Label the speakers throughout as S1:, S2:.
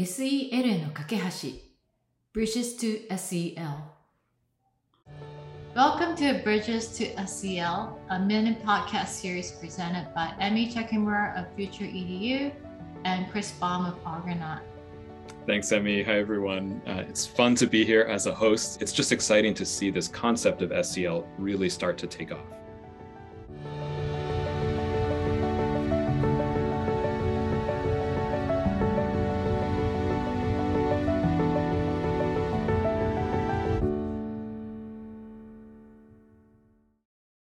S1: SEL への架け橋 Bridges to SEL Welcome to Bridges to SEL, a mini podcast series presented by Emmy Chekimura of Future EDU and Chris Baum of Argonaut.
S2: Thanks, Emmy. Hi, everyone. Uh, it's fun to be here as a host. It's just exciting to see this concept of SEL really start to take off.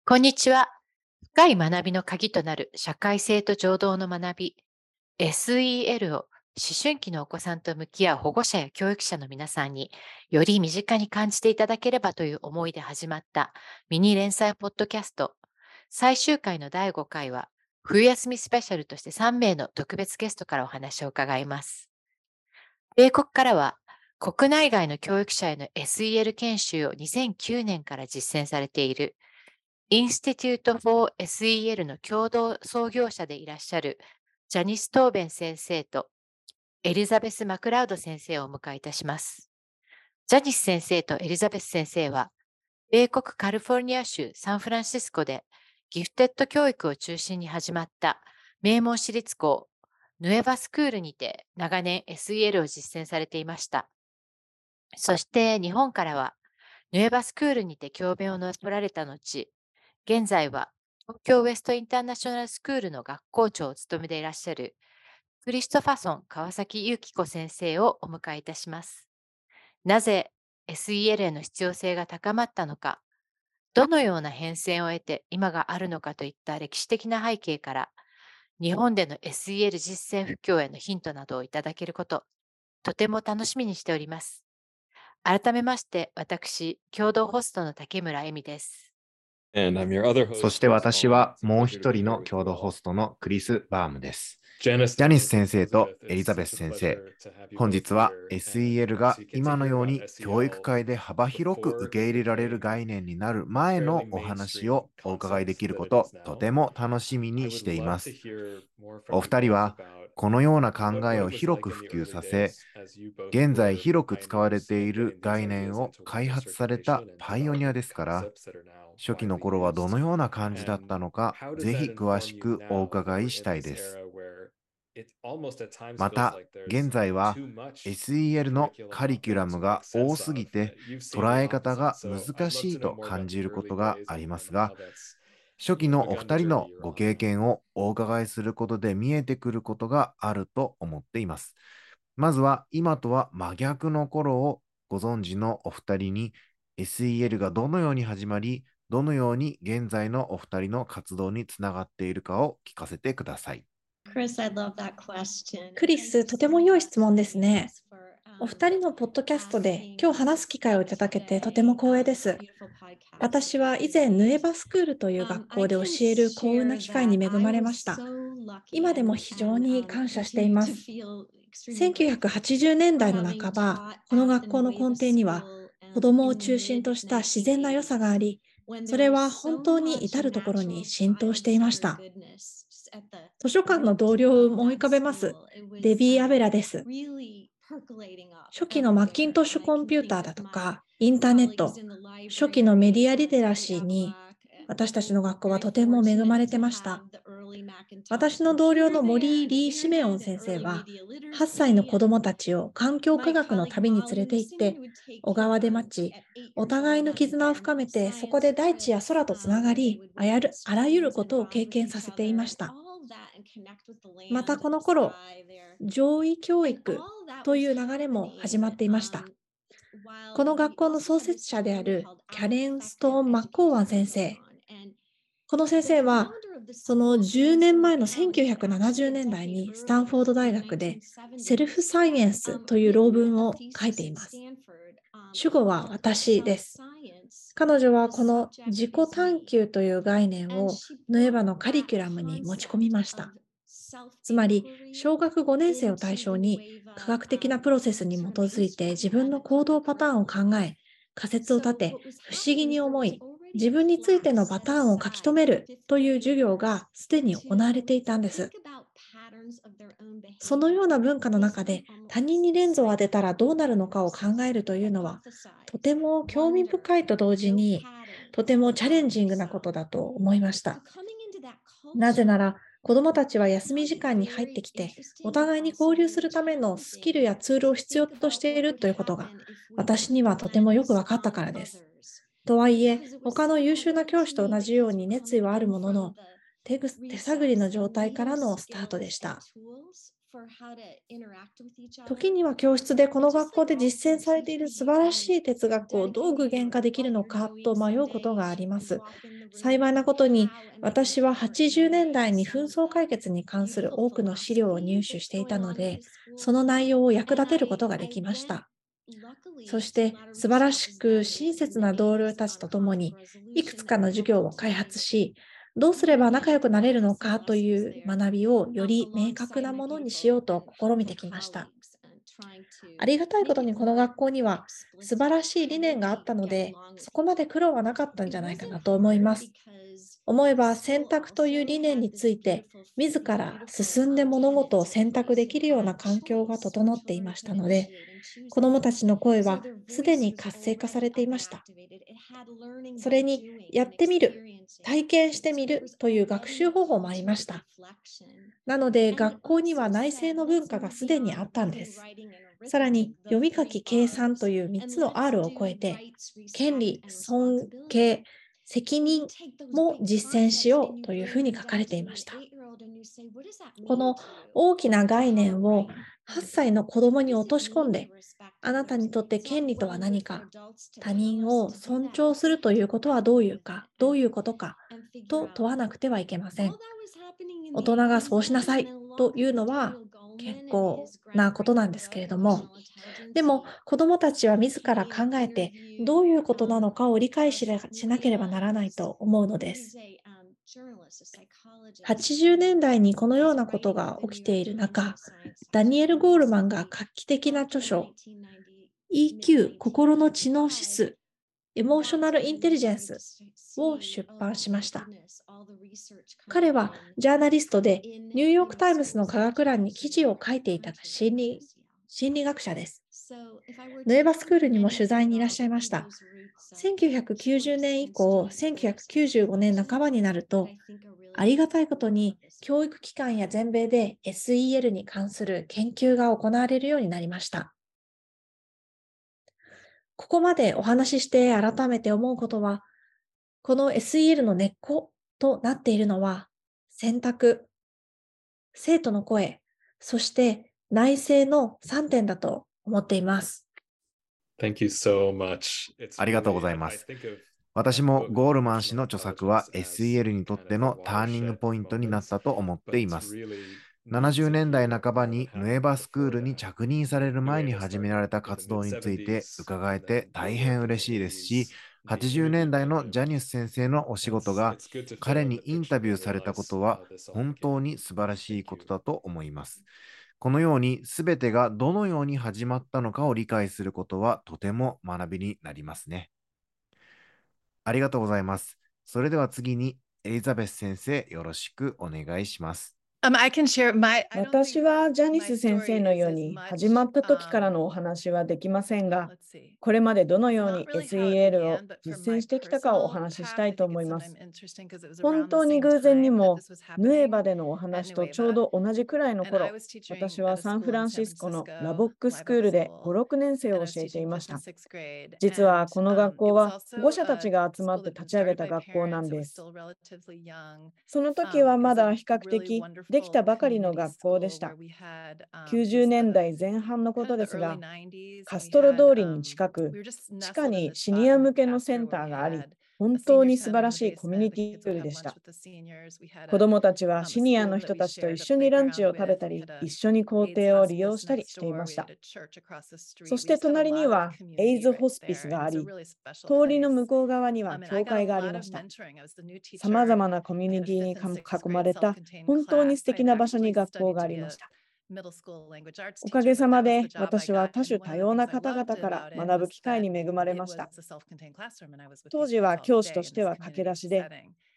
S1: こんにちは。深い学びの鍵となる社会性と情動の学び、SEL を思春期のお子さんと向き合う保護者や教育者の皆さんにより身近に感じていただければという思いで始まったミニ連載ポッドキャスト最終回の第5回は冬休みスペシャルとして3名の特別ゲストからお話を伺います。米国からは国内外の教育者への SEL 研修を2009年から実践されているInstitute for SEL の共同創業者でいらっしゃるジャニス・トーベン先生とエリザベス・マクラウド先生をお迎えいたします。ジャニス先生とエリザベス先生は、米国カリフォルニア州サンフランシスコでギフテッド教育を中心に始まった名門私立校 Nueva School にて長年 SEL を実践されていました。そして日本からはヌエバスクールにて教鞭を乗られた後、現在は東京ウエストインターナショナルスクールの学校長を務めていらっしゃるクリストファソン川崎由紀子先生をお迎えいたします。なぜ SEL への必要性が高まったのか、どのような変遷を得て今があるのかといった歴史的な背景から、日本での SEL 実践布教へのヒントなどをいただけること、とても楽しみにしております。改めまして、私、共同ホストの竹村恵美です。
S3: そして私はもう一人の共同ホストのクリス・バームです。ジャニス先生とエリザベス先生、本日は SEL が今のように教育界で幅広く受け入れられる概念になる前のお話をお伺いできること、とても楽しみにしています。お二人はこのような考えを広く普及させ、現在広く使われている概念を開発されたパイオニアですから、初期の頃はどのような感じだったのか、ぜひ詳しくお伺いしたいです。また、現在は SEL のカリキュラムが多すぎて捉え方が難しいと感じることがありますが、初期のお二人のご経験をお伺いすることで見えてくることがあると思っています。まずは今とは真逆の頃をご存知のお二人に SEL がどのように始まり、どのように現在のお二人の活動につながっているかを聞かせてください。
S4: クリス、とても良い質問ですね。お二人のポッドキャストで今日話す機会をいただけてとても光栄です。私は以前、ヌエバスクールという学校で教える幸運な機会に恵まれました。今でも非常に感謝しています。1980年代の半ば、この学校の根底には子どもを中心とした自然な良さがあり、それは本当に至るところに浸透していました。図書館の同僚を思い浮かべます。デビー・アベラです。初期のマッキントッシュコンピューターだとか、インターネット、初期のメディアリテラシーに私たちの学校はとても恵まれてました。私の同僚の森リー・シメオン先生は、8歳の子供たちを環境科学の旅に連れて行って、小川で待ち、お互いの絆を深めて、そこで大地や空とつながり、あらゆることを経験させていました。またこの頃、上位教育という流れも始まっていました。この学校の創設者であるキャレン・ストーン・マッコーワン先生。この先生はその10年前の1970年代にスタンフォード大学でセルフサイエンスという論文を書いています。主語は私です。彼女はこの自己探求という概念をヌエバのカリキュラムに持ち込みました。つまり、小学5年生を対象に科学的なプロセスに基づいて自分の行動パターンを考え、仮説を立て、不思議に思い、自分についてのパターンを書き留めるという授業がすでに行われていたんです。
S5: そのような文化の中で他人にレンズを当てたらどうなるのかを考えるというのはとても興味深いと同時にとてもチャレンジングなことだと思いました。なぜなら子どもたちは休み時間に入ってきて、お互いに交流するためのスキルやツールを必要としているということが、私にはとてもよく分かったからです。とはいえ、他の優秀な教師と同じように熱意はあるものの、手探りの状態からのスタートでした。時には教室でこの学校で実践されている素晴らしい哲学をどう具現化できるのかと迷うことがあります。幸いなことに私は80年代に紛争解決に関する多くの資料を入手していたので、その内容を役立てることができました。そして素晴らしく親切な同僚たちと共にいくつかの授業を開発し、どうすれば仲良くなれるのかという学びをより明確なものにしようと試みてきました。ありがたいことにこの学校には素晴らしい理念があったので、そこまで苦労はなかったんじゃないかなと思います。思えば選択という理念について、自ら進んで物事を選択できるような環境が整っていましたので、子どもたちの声はすでに活性化されていました。それに、やってみる、体験してみるという学習方法もありました。なので、学校には内政の文化がすでにあったんです。さらに、読み書き計算という3つの R を超えて、権利、尊敬、責任も実践しようというふうに書かれていました。この大きな概念を8歳の子供に落とし込んで、あなたにとって権利とは何か、他人を尊重するということはどういうか、どういうことかと問わなくてはいけません。大人がそうしなさいというのは結構なことなんですけれども、でも子どもたちは自ら考えてどういうことなのかを理解しなければならないと思うのです。80年代にこのようなことが起きている中、ダニエル・ゴールマンが画期的な著書、EQ 心の知能指数、エモーショナル・インテリジェンスを出版しました。彼はジャーナリストでニューヨーク・タイムズの科学欄に記事を書いていた心理心理学者です。ヌエバスクールにも取材にいらっしゃいました。1990年以降、1995年半ばになると、ありがたいことに教育機関や全米で SEL に関する研究が行われるようになりました。ここまでお話しして改めて思うことは、この SEL の根っことなっているのは、選択、生徒の声、そして内政の3点だと思っています。
S2: Thank you so much.
S3: ありがとうございます。私もゴールマン氏の著作は SEL にとってのターニングポイントになったと思っています。70年代半ばにヌエバスクールに着任される前に始められた活動について伺えて大変嬉しいですし、80年代のジャニス先生のお仕事が彼にインタビューされたことは本当に素晴らしいことだと思います。このように全てがどのように始まったのかを理解することはとても学びになりますね。ありがとうございます。それでは次にエリザベス先生よろしくお願いします。
S6: 私はジャニス先生のように始まった時からのお話はできませんが、これまでどのように SEL を実践してきたかをお話ししたいと思います。本当に偶然にも、ヌエバでのお話とちょうど同じくらいの頃、私はサンフランシスコのラボックスクールで5、6年生を教えていました。実はこの学校は保護者たちが集まって立ち上げた学校なんです。その時はまだ比較的できたばかりの学校でした。90年代前半のことですが、カストロ通りに近く、地下にシニア向けのセンターがあり、本当に素晴らしいコミュニティツールでした。子どもたちはシニアの人たちと一緒にランチを食べたり、一緒に校庭を利用したりしていました。そして隣にはエイズホスピスがあり、通りの向こう側には教会がありました。さまざまなコミュニティに囲まれた本当に素敵な場所に学校がありました。おかげさまで私は多種多様な方々から学ぶ機会に恵まれました。当時は教師としては駆け出しで、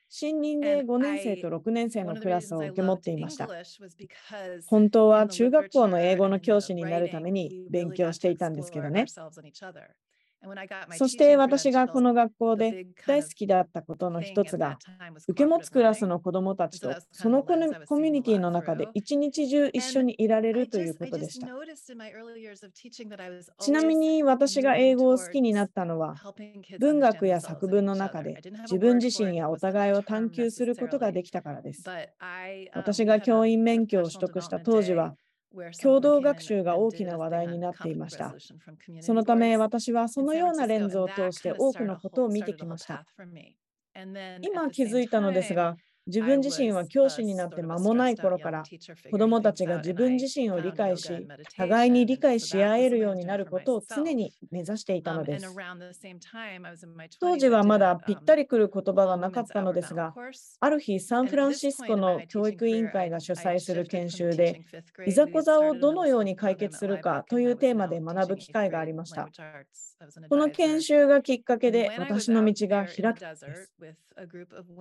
S6: 新任で5年生と6年生のクラスを受け持っていました。本当は中学校の英語の教師になるために勉強していたんですけどね。そして私がこの学校で大好きだったことの一つが、受け持つクラスの子どもたちとそのコミュニティの中で一日中一緒にいられるということでした。ちなみに私が英語を好きになったのは、文学や作文の中で自分自身やお互いを探求することができたからです。私が教員免許を取得した当時は、共同学習が大きな話題になっていました。そのため私はそのようなレンズを通して多くのことを見てきました。今気づいたのですが、自分自身は教師になって間もない頃から子どもたちが自分自身を理解し互いに理解し合えるようになることを常に目指していたのです。当時はまだぴったりくる言葉がなかったのですがある日サンフランシスコの教育委員会が主催する研修でいざこざをどのように解決するかというテーマで学ぶ機会がありました。この研修がきっかけで私の道が開くです。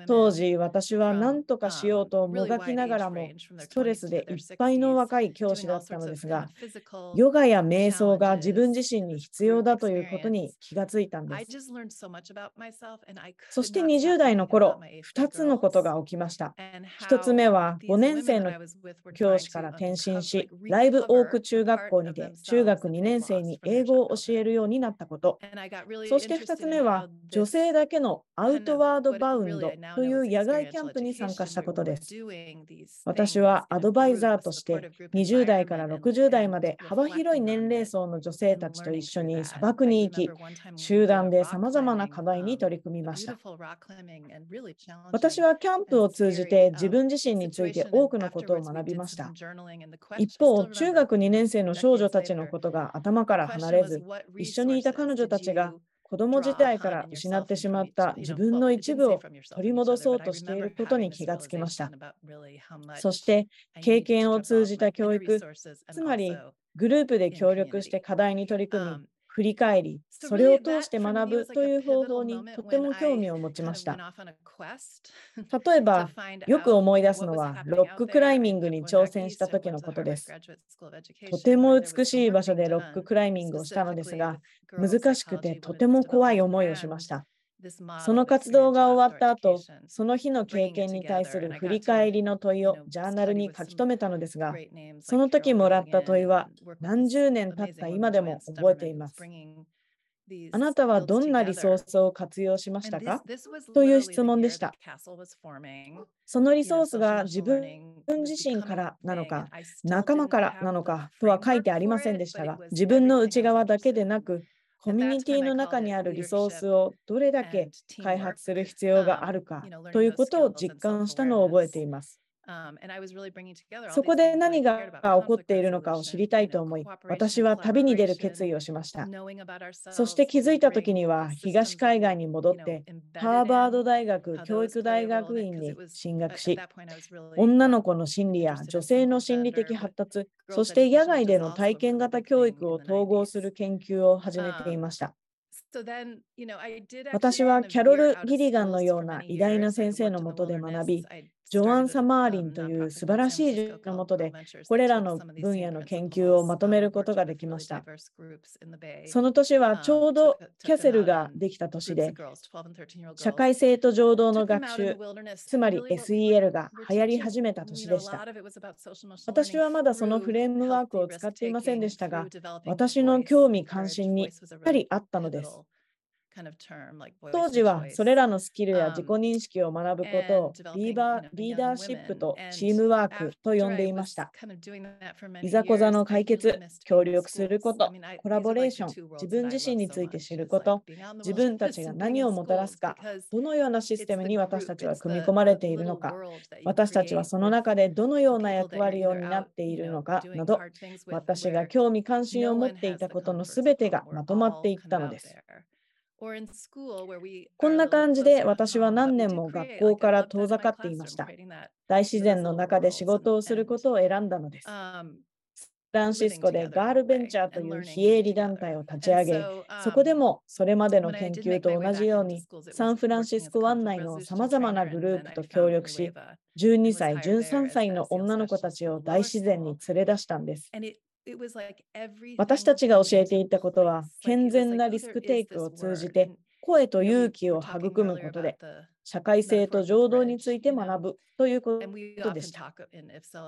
S6: 当時私は何とかしようともがきながらもストレスでいっぱいの若い教師だったのですが、ヨガや瞑想が自分自身に必要だということに気がついたんです。そして20代の頃、2つのことが起きました。1つ目は5年生の教師から転身し、ライブオーク中学校にて中学2年生に英語を教えるようになったこと。そして2つ目は女性だけのアウトワードバウンドという野外キャンプに参加したことです。私はアドバイザーとして20代から60代まで幅広い年齢層の女性たちと一緒に砂漠に行き、集団でさまざまな課題に取り組みました。私はキャンプを通じて自分自身について多くのことを学びました。一方、中学2年生の少女たちのことが頭から離れず、一緒にいた彼女たちが子供時代から失ってしまった自分の一部を取り戻そうとしていることに気がつきました。そして経験を通じた教育、つまりグループで協力して課題に取り組み、振り返り、それを通して学ぶという方法にとても興味を持ちました。例えば、よく思い出すのは、ロッククライミングに挑戦した時のことです。とても美しい場所でロッククライミングをしたのですが、難しくてとても怖い思いをしました。その活動が終わった後、その日の経験に対する振り返りの問いをジャーナルに書き留めたのですが、その時もらった問いは何十年経った今でも覚えています。あなたはどんなリソースを活用しましたか？という質問でした。そのリソースが自分自身からなのか、仲間からなのかとは書いてありませんでしたが、自分の内側だけでなく、コミュニティの中にあるリソースをどれだけ開発する必要があるかということを実感したのを覚えています。そこで何が起こっているのかを知りたいと思い、私は旅に出る決意をしました。そして気づいた時には東海岸に戻って、ハーバード大学教育大学院に進学し、女の子の心理や女性の心理的発達、そして野外での体験型教育を統合する研究を始めていました。私はキャロル・ギリガンのような偉大な先生のもとで学び、ジョアン・サマーリンという素晴らしい授業のもとで、これらの分野の研究をまとめることができました。その年はちょうどキャセルができた年で、社会性と情動の学習、つまり SEL が流行り始めた年でした。私はまだそのフレームワークを使っていませんでしたが、私の興味関心にしっかりあったのです。当時はそれらのスキルや自己認識を学ぶことをリーバーリーダーシップとチームワークと呼んでいました。いざこざの解決、協力すること、コラボレーション、自分自身について知ること、自分たちが何をもたらすか、どのようなシステムに私たちは組み込まれているのか、私たちはその中でどのような役割を担っているのかなど、私が興味関心を持っていたことのすべてがまとまっていったのです。こんな感じで私は何年も学校から遠ざかっていました。大自然の中で仕事をすることを選んだのです。ランシスコでガールベンチャーという非営利団体を立ち上げ、そこでもそれまでの研究と同じように、サンフランシスコ湾内のさまざまなグループと協力し、12歳、13歳の女の子たちを大自然に連れ出したんです。私たちが教えていたことは、健全なリスクテイクを通じて、声と勇気を育むことで、社会性と情動について学ぶということでした。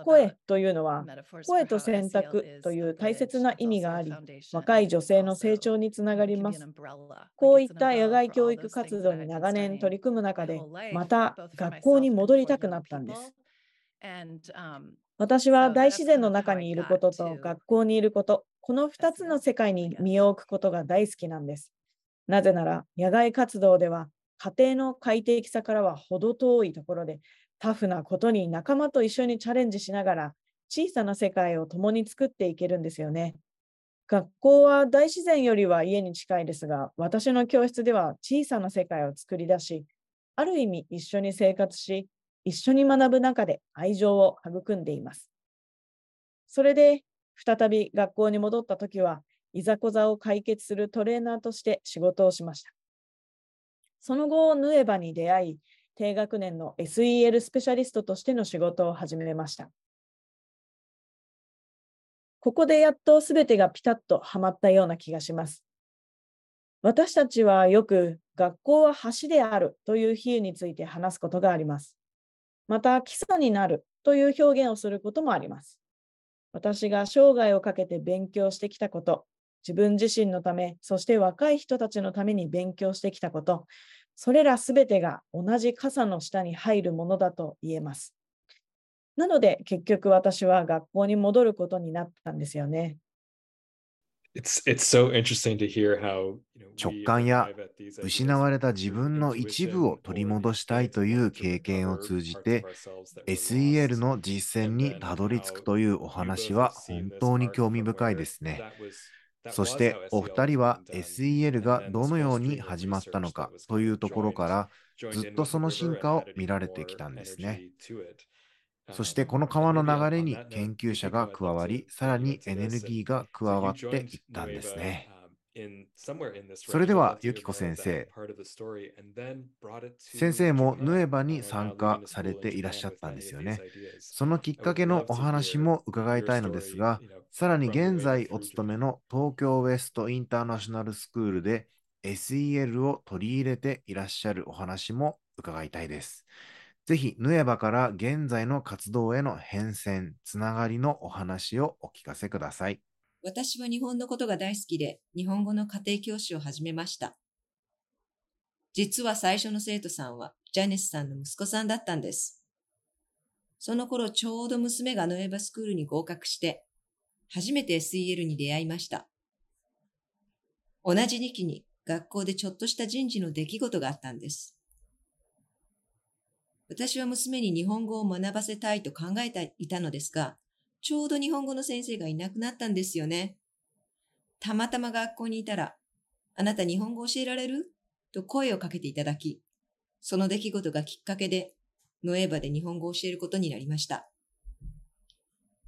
S6: 声というのは、声と選択という大切な意味があり、若い女性の成長につながります。こういった野外教育活動に長年取り組む中で、また学校に戻りたくなったんです。私は大自然の中にいることと学校にいること、この2つの世界に身を置くことが大好きなんです。なぜなら、野外活動では家庭の快適さからは程遠いところで、タフなことに仲間と一緒にチャレンジしながら、小さな世界を共に作っていけるんですよね。学校は大自然よりは家に近いですが、私の教室では小さな世界を作り出し、ある意味一緒に生活し、一緒に学ぶ中で愛情を育んでいます。それで、再び学校に戻った時は、いざこざを解決するトレーナーとして仕事をしました。その後、ヌエバに出会い、低学年の SEL スペシャリストとしての仕事を始めました。ここでやっとすべてがピタッとはまったような気がします。私たちはよく学校は橋であるという比喩について話すことがあります。また基礎になるという表現をすることもあります。私が生涯をかけて勉強してきたこと、自分自身のため、そして若い人たちのために勉強してきたこと、それらすべてが同じ傘の下に入るものだと言えます。なので結局私は学校に戻ることになったんですよね。
S3: 直感や失われた自分の一部を取り戻したいという経験を通じて SEL の実践にたどり着くというお話は本当に興味深いですね。そしてお二人は SEL がどのように始まったのかというところからずっとその進化を見られてきたんですね。そしてこの川の流れに研究者が加わり、さらにエネルギーが加わっていったんですね。それでは、ユキコ先生。先生もヌエバに参加されていらっしゃったんですよね。そのきっかけのお話も伺いたいのですが、さらに現在お勤めの東京ウェストインターナショナルスクールで SEL を取り入れていらっしゃるお話も伺いたいです。ぜひ、ヌエバから現在の活動への変遷、つながりのお話をお聞かせください。
S7: 私は日本のことが大好きで、日本語の家庭教師を始めました。実は最初の生徒さんは、ジャニスさんの息子さんだったんです。その頃ちょうど娘がノエバスクールに合格して、初めて SEL に出会いました。同じ時期に学校でちょっとした人事の出来事があったんです。私は娘に日本語を学ばせたいと考えていたのですが、ちょうど日本語の先生がいなくなったんですよね。たまたま学校にいたら、あなた日本語教えられる？と声をかけていただき、その出来事がきっかけで、ノエーバで日本語を教えることになりました。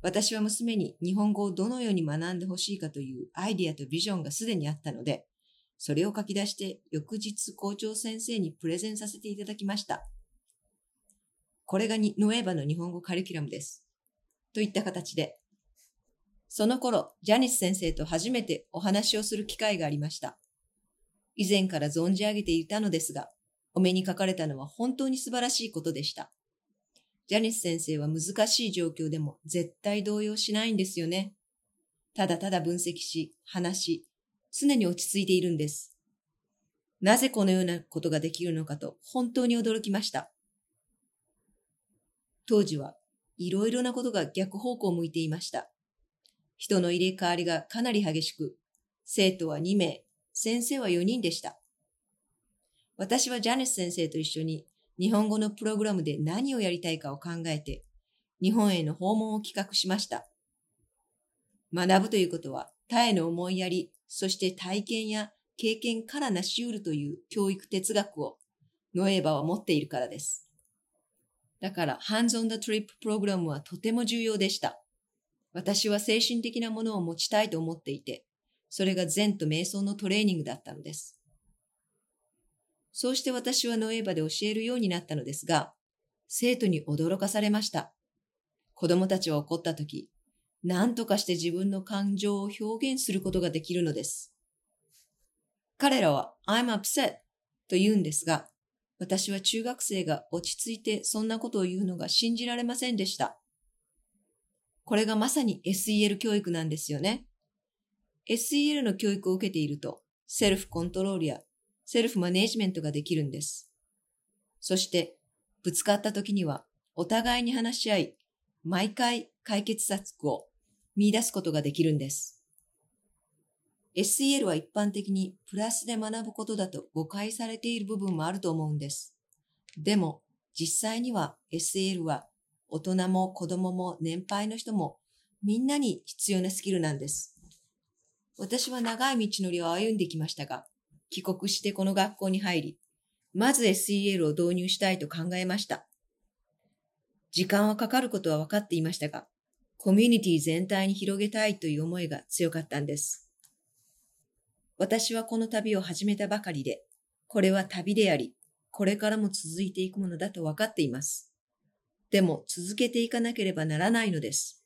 S7: 私は娘に日本語をどのように学んでほしいかというアイディアとビジョンがすでにあったので、それを書き出して翌日校長先生にプレゼンさせていただきました。これがノエーバの日本語カリキュラムです。といった形で、その頃、ジャニス先生と初めてお話をする機会がありました。以前から存じ上げていたのですが、お目にかかれたのは本当に素晴らしいことでした。ジャニス先生は難しい状況でも絶対動揺しないんですよね。ただただ分析し、話し、常に落ち着いているんです。なぜこのようなことができるのかと本当に驚きました。当時はいろいろなことが逆方向を向いていました。人の入れ替わりがかなり激しく、生徒は2名、先生は4人でした。私はジャネス先生と一緒に日本語のプログラムで何をやりたいかを考えて、日本への訪問を企画しました。学ぶということは、他への思いやり、そして体験や経験からなし得るという教育哲学をノエーバは持っているからです。だから、ハンズオンダトリッププログラムはとても重要でした。私は精神的なものを持ちたいと思っていて、それが善と瞑想のトレーニングだったのです。そうして私はノエーバで教えるようになったのですが、生徒に驚かされました。子供たちは怒った時、何とかして自分の感情を表現することができるのです。彼らは I'm upset と言うんですが、私は中学生が落ち着いてそんなことを言うのが信じられませんでした。これがまさに SEL 教育なんですよね。SEL の教育を受けていると、セルフコントロールやセルフマネージメントができるんです。そして、ぶつかった時には、お互いに話し合い、毎回解決策を見出すことができるんです。SEL は一般的にプラスで学ぶことだと誤解されている部分もあると思うんです。でも、実際には SEL は大人も子供も年配の人もみんなに必要なスキルなんです。私は長い道のりを歩んできましたが、帰国してこの学校に入り、まず SEL を導入したいと考えました。時間はかかることは分かっていましたが、コミュニティ全体に広げたいという思いが強かったんです。私はこの旅を始めたばかりで、これは旅であり、これからも続いていくものだと分かっています。でも続けていかなければならないのです。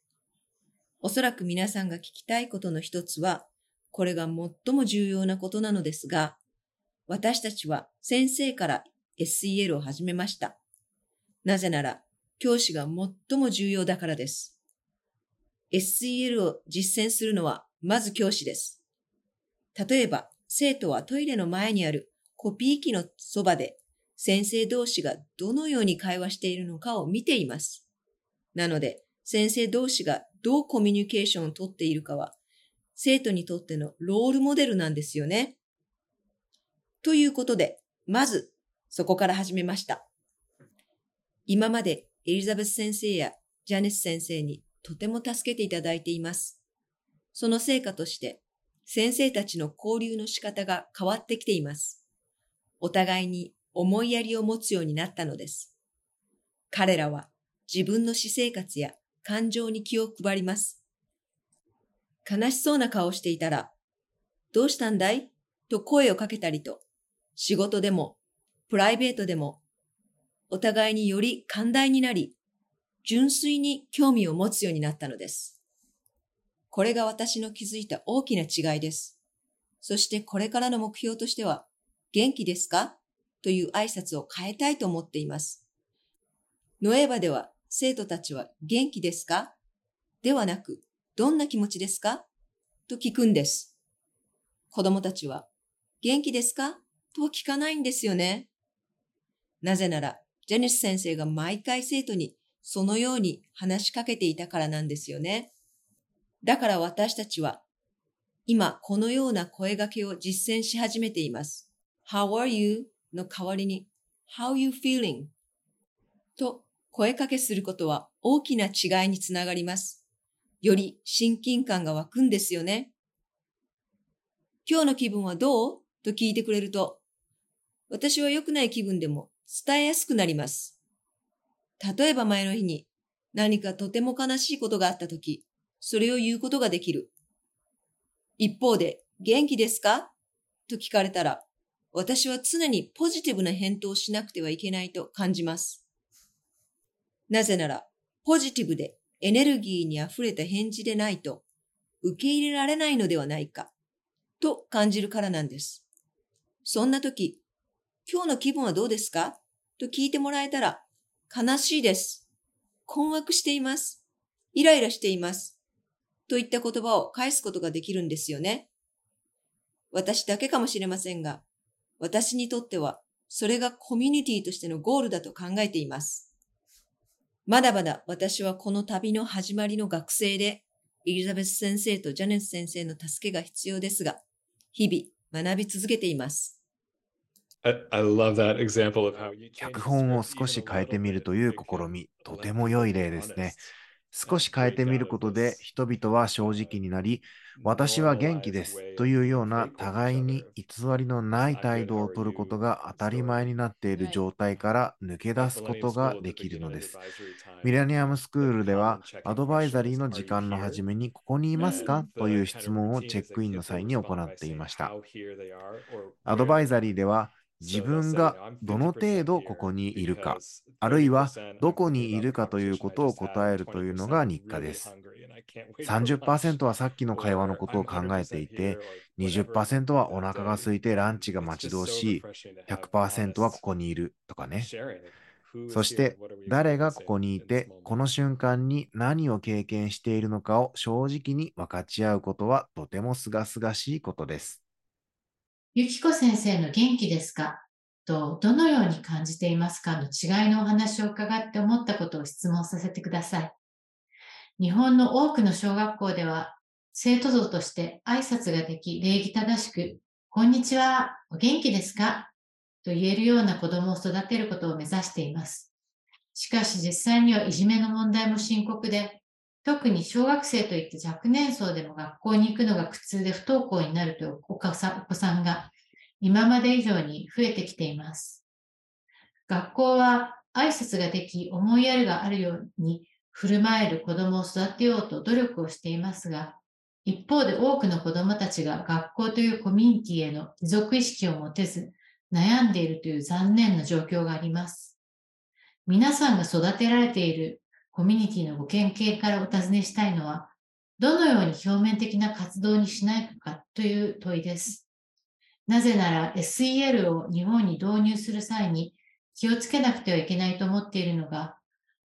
S7: おそらく皆さんが聞きたいことの一つは、これが最も重要なことなのですが、私たちは先生から SEL を始めました。なぜなら、教師が最も重要だからです。SEL を実践するのは、まず教師です。例えば、生徒はトイレの前にあるコピー機のそばで、先生同士がどのように会話しているのかを見ています。なので、先生同士がどうコミュニケーションをとっているかは、生徒にとってのロールモデルなんですよね。ということで、まず、そこから始めました。今までエリザベス先生やジャネス先生にとても助けていただいています。その成果として、先生たちの交流の仕方が変わってきています。お互いに思いやりを持つようになったのです。彼らは自分の私生活や感情に気を配ります。悲しそうな顔をしていたら、どうしたんだい？と声をかけたりと、仕事でも、プライベートでも、お互いにより寛大になり、純粋に興味を持つようになったのです。これが私の気づいた大きな違いです。そしてこれからの目標としては、元気ですか？という挨拶を変えたいと思っています。ノエバでは生徒たちは元気ですか？ではなく、どんな気持ちですか？と聞くんです。子供たちは、元気ですか？とは聞かないんですよね。なぜなら、ジェネス先生が毎回生徒にそのように話しかけていたからなんですよね。だから私たちは、今このような声掛けを実践し始めています。How are you? の代わりに、How you feeling? と声かけすることは大きな違いにつながります。より親近感が湧くんですよね。今日の気分はどう？と聞いてくれると、私は良くない気分でも伝えやすくなります。例えば前の日に何かとても悲しいことがあったとき、それを言うことができる。一方で、元気ですか？と聞かれたら、私は常にポジティブな返答をしなくてはいけないと感じます。なぜなら、ポジティブでエネルギーに溢れた返事でないと受け入れられないのではないかと感じるからなんです。そんな時、今日の気分はどうですか？と聞いてもらえたら悲しいです。困惑しています。イライラしています。といった言葉を返すことができるんですよね。私だけかもしれませんが、私にとってはそれがコミュニティとしてのゴールだと考えています。まだまだ私はこの旅の始まりの学生で、エリザベス先生とジャネス先生の助けが必要ですが、日々学び続けています。
S3: 脚本を少し変えてみるという試み、とても良い例ですね。少し変えてみることで人々は正直になり、私は元気ですというような互いに偽りのない態度をとることが当たり前になっている状態から抜け出すことができるのです。ミレニアムスクールではアドバイザリーの時間の初めにここにいますかという質問をチェックインの際に行っていました。アドバイザリーでは自分がどの程度ここにいるか、あるいはどこにいるかということを答えるというのが日課です。30%はさっきの会話のことを考えていて、20%はお腹が空いてランチが待ち遠しい、100%はここにいるとかね。そして誰がここにいて、この瞬間に何を経験しているのかを正直に分かち合うことはとてもすがすがしいことです。
S8: ゆきこ先生の元気ですか？と、どのように感じていますか？の違いのお話を伺って思ったことを質問させてください。日本の多くの小学校では、生徒像として挨拶ができ、礼儀正しく、こんにちは、お元気ですか？と言えるような子供を育てることを目指しています。しかし実際にはいじめの問題も深刻で、特に小学生といって若年層でも学校に行くのが苦痛で不登校になるというお子さんが今まで以上に増えてきています。学校は挨拶ができ思いやりがあるように振る舞える子供を育てようと努力をしていますが、一方で多くの子供たちが学校というコミュニティへの持続意識を持てず悩んでいるという残念な状況があります。皆さんが育てられているコミュニティのご研究からお尋ねしたいのは、どのように表面的な活動にしないかという問いです。なぜなら SEL を日本に導入する際に気をつけなくてはいけないと思っているのが、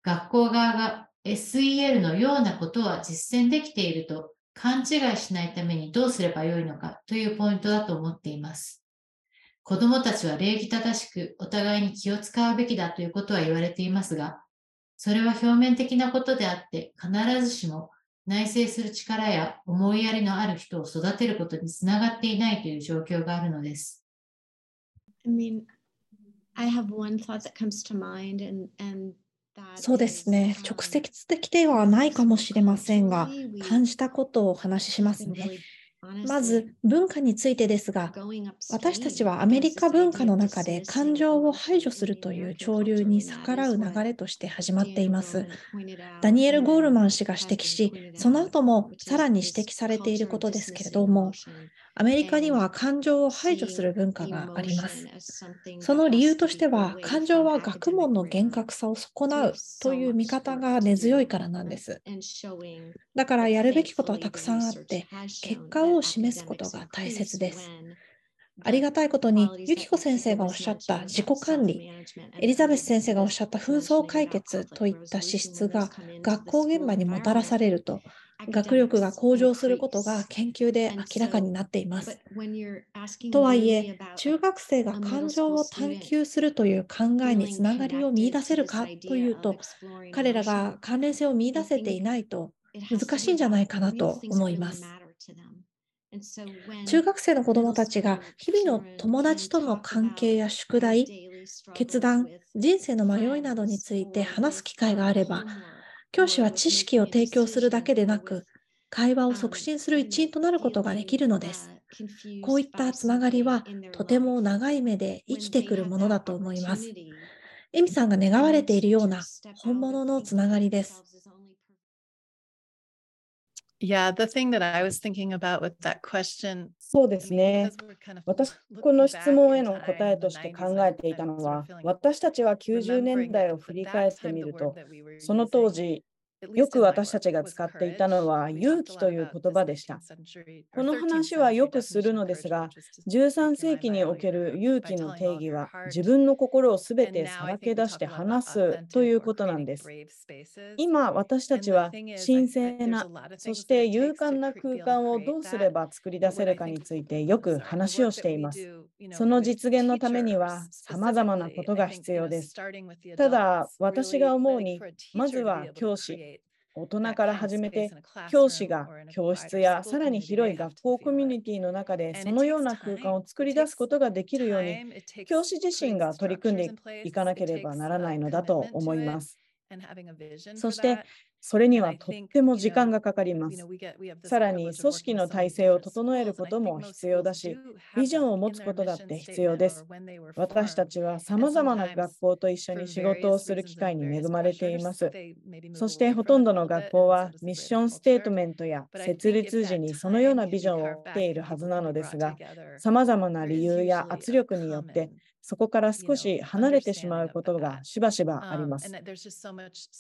S8: 学校側が SEL のようなことは実践できていると勘違いしないためにどうすればよいのかというポイントだと思っています。子供たちは礼儀正しくお互いに気を使うべきだということは言われていますが、それは表面的なことであって、必ずしも内省する力や思いやりのある人を育てることにつながっていないという状況があるのです。
S5: そうですね。直接的ではないかもしれませんが、感じたことをお話ししますね。まず文化についてですが、私たちはアメリカ文化の中で感情を排除するという潮流に逆らう流れとして始まっています。ダニエル・ゴールマン氏が指摘し、その後もさらに指摘されていることですけれども、アメリカには感情を排除する文化があります。その理由としては、感情は学問の厳格さを損なうという見方が根強いからなんです。だからやるべきことはたくさんあって、結果を示すことが大切です。ありがたいことに、ユキコ先生がおっしゃった自己管理、エリザベス先生がおっしゃった紛争解決といった資質が学校現場にもたらされると、学力が向上することが研究で明らかになっています。とはいえ、中学生が感情を探求するという考えにつながりを見いだせるかというと、彼らが関連性を見いだせていないと難しいんじゃないかなと思います。中学生の子どもたちが日々の友達との関係や宿題、決断、人生の迷いなどについて話す機会があれば、教師は知識を提供するだけでなく、会話を促進する一員となることができるのです。こういったつながりはとても長い目で生きてくるものだと思います。エミさんが願われているような本物のつながりです。
S6: Yeah, the thing that I was thinking about with that question. そうですね。私、この質問への答えとして考えていたのは、私たちは90年代を振り返ってみると、その当時、よく私たちが使っていたのは勇気という言葉でした。この話はよくするのですが、13世紀における勇気の定義は自分の心をすべてさらけ出して話すということなんです。今、私たちは神聖な、そして勇敢な空間をどうすれば作り出せるかについてよく話をしています。その実現のためには様々なことが必要です。ただ、私が思うに、まずは教師、大人から始めて教師が教室やさらに広い学校コミュニティの中でそのような空間を作り出すことができるように教師自身が取り組んでいかなければならないのだと思います。そしてそれにはとっても時間がかかります。さらに組織の体制を整えることも必要だし、ビジョンを持つことだって必要です。私たちは様々な学校と一緒に仕事をする機会に恵まれています。そしてほとんどの学校はミッションステートメントや設立時にそのようなビジョンを持っているはずなのですが、様々な理由や圧力によってそこから少し離れてしまうことがしばしばあります。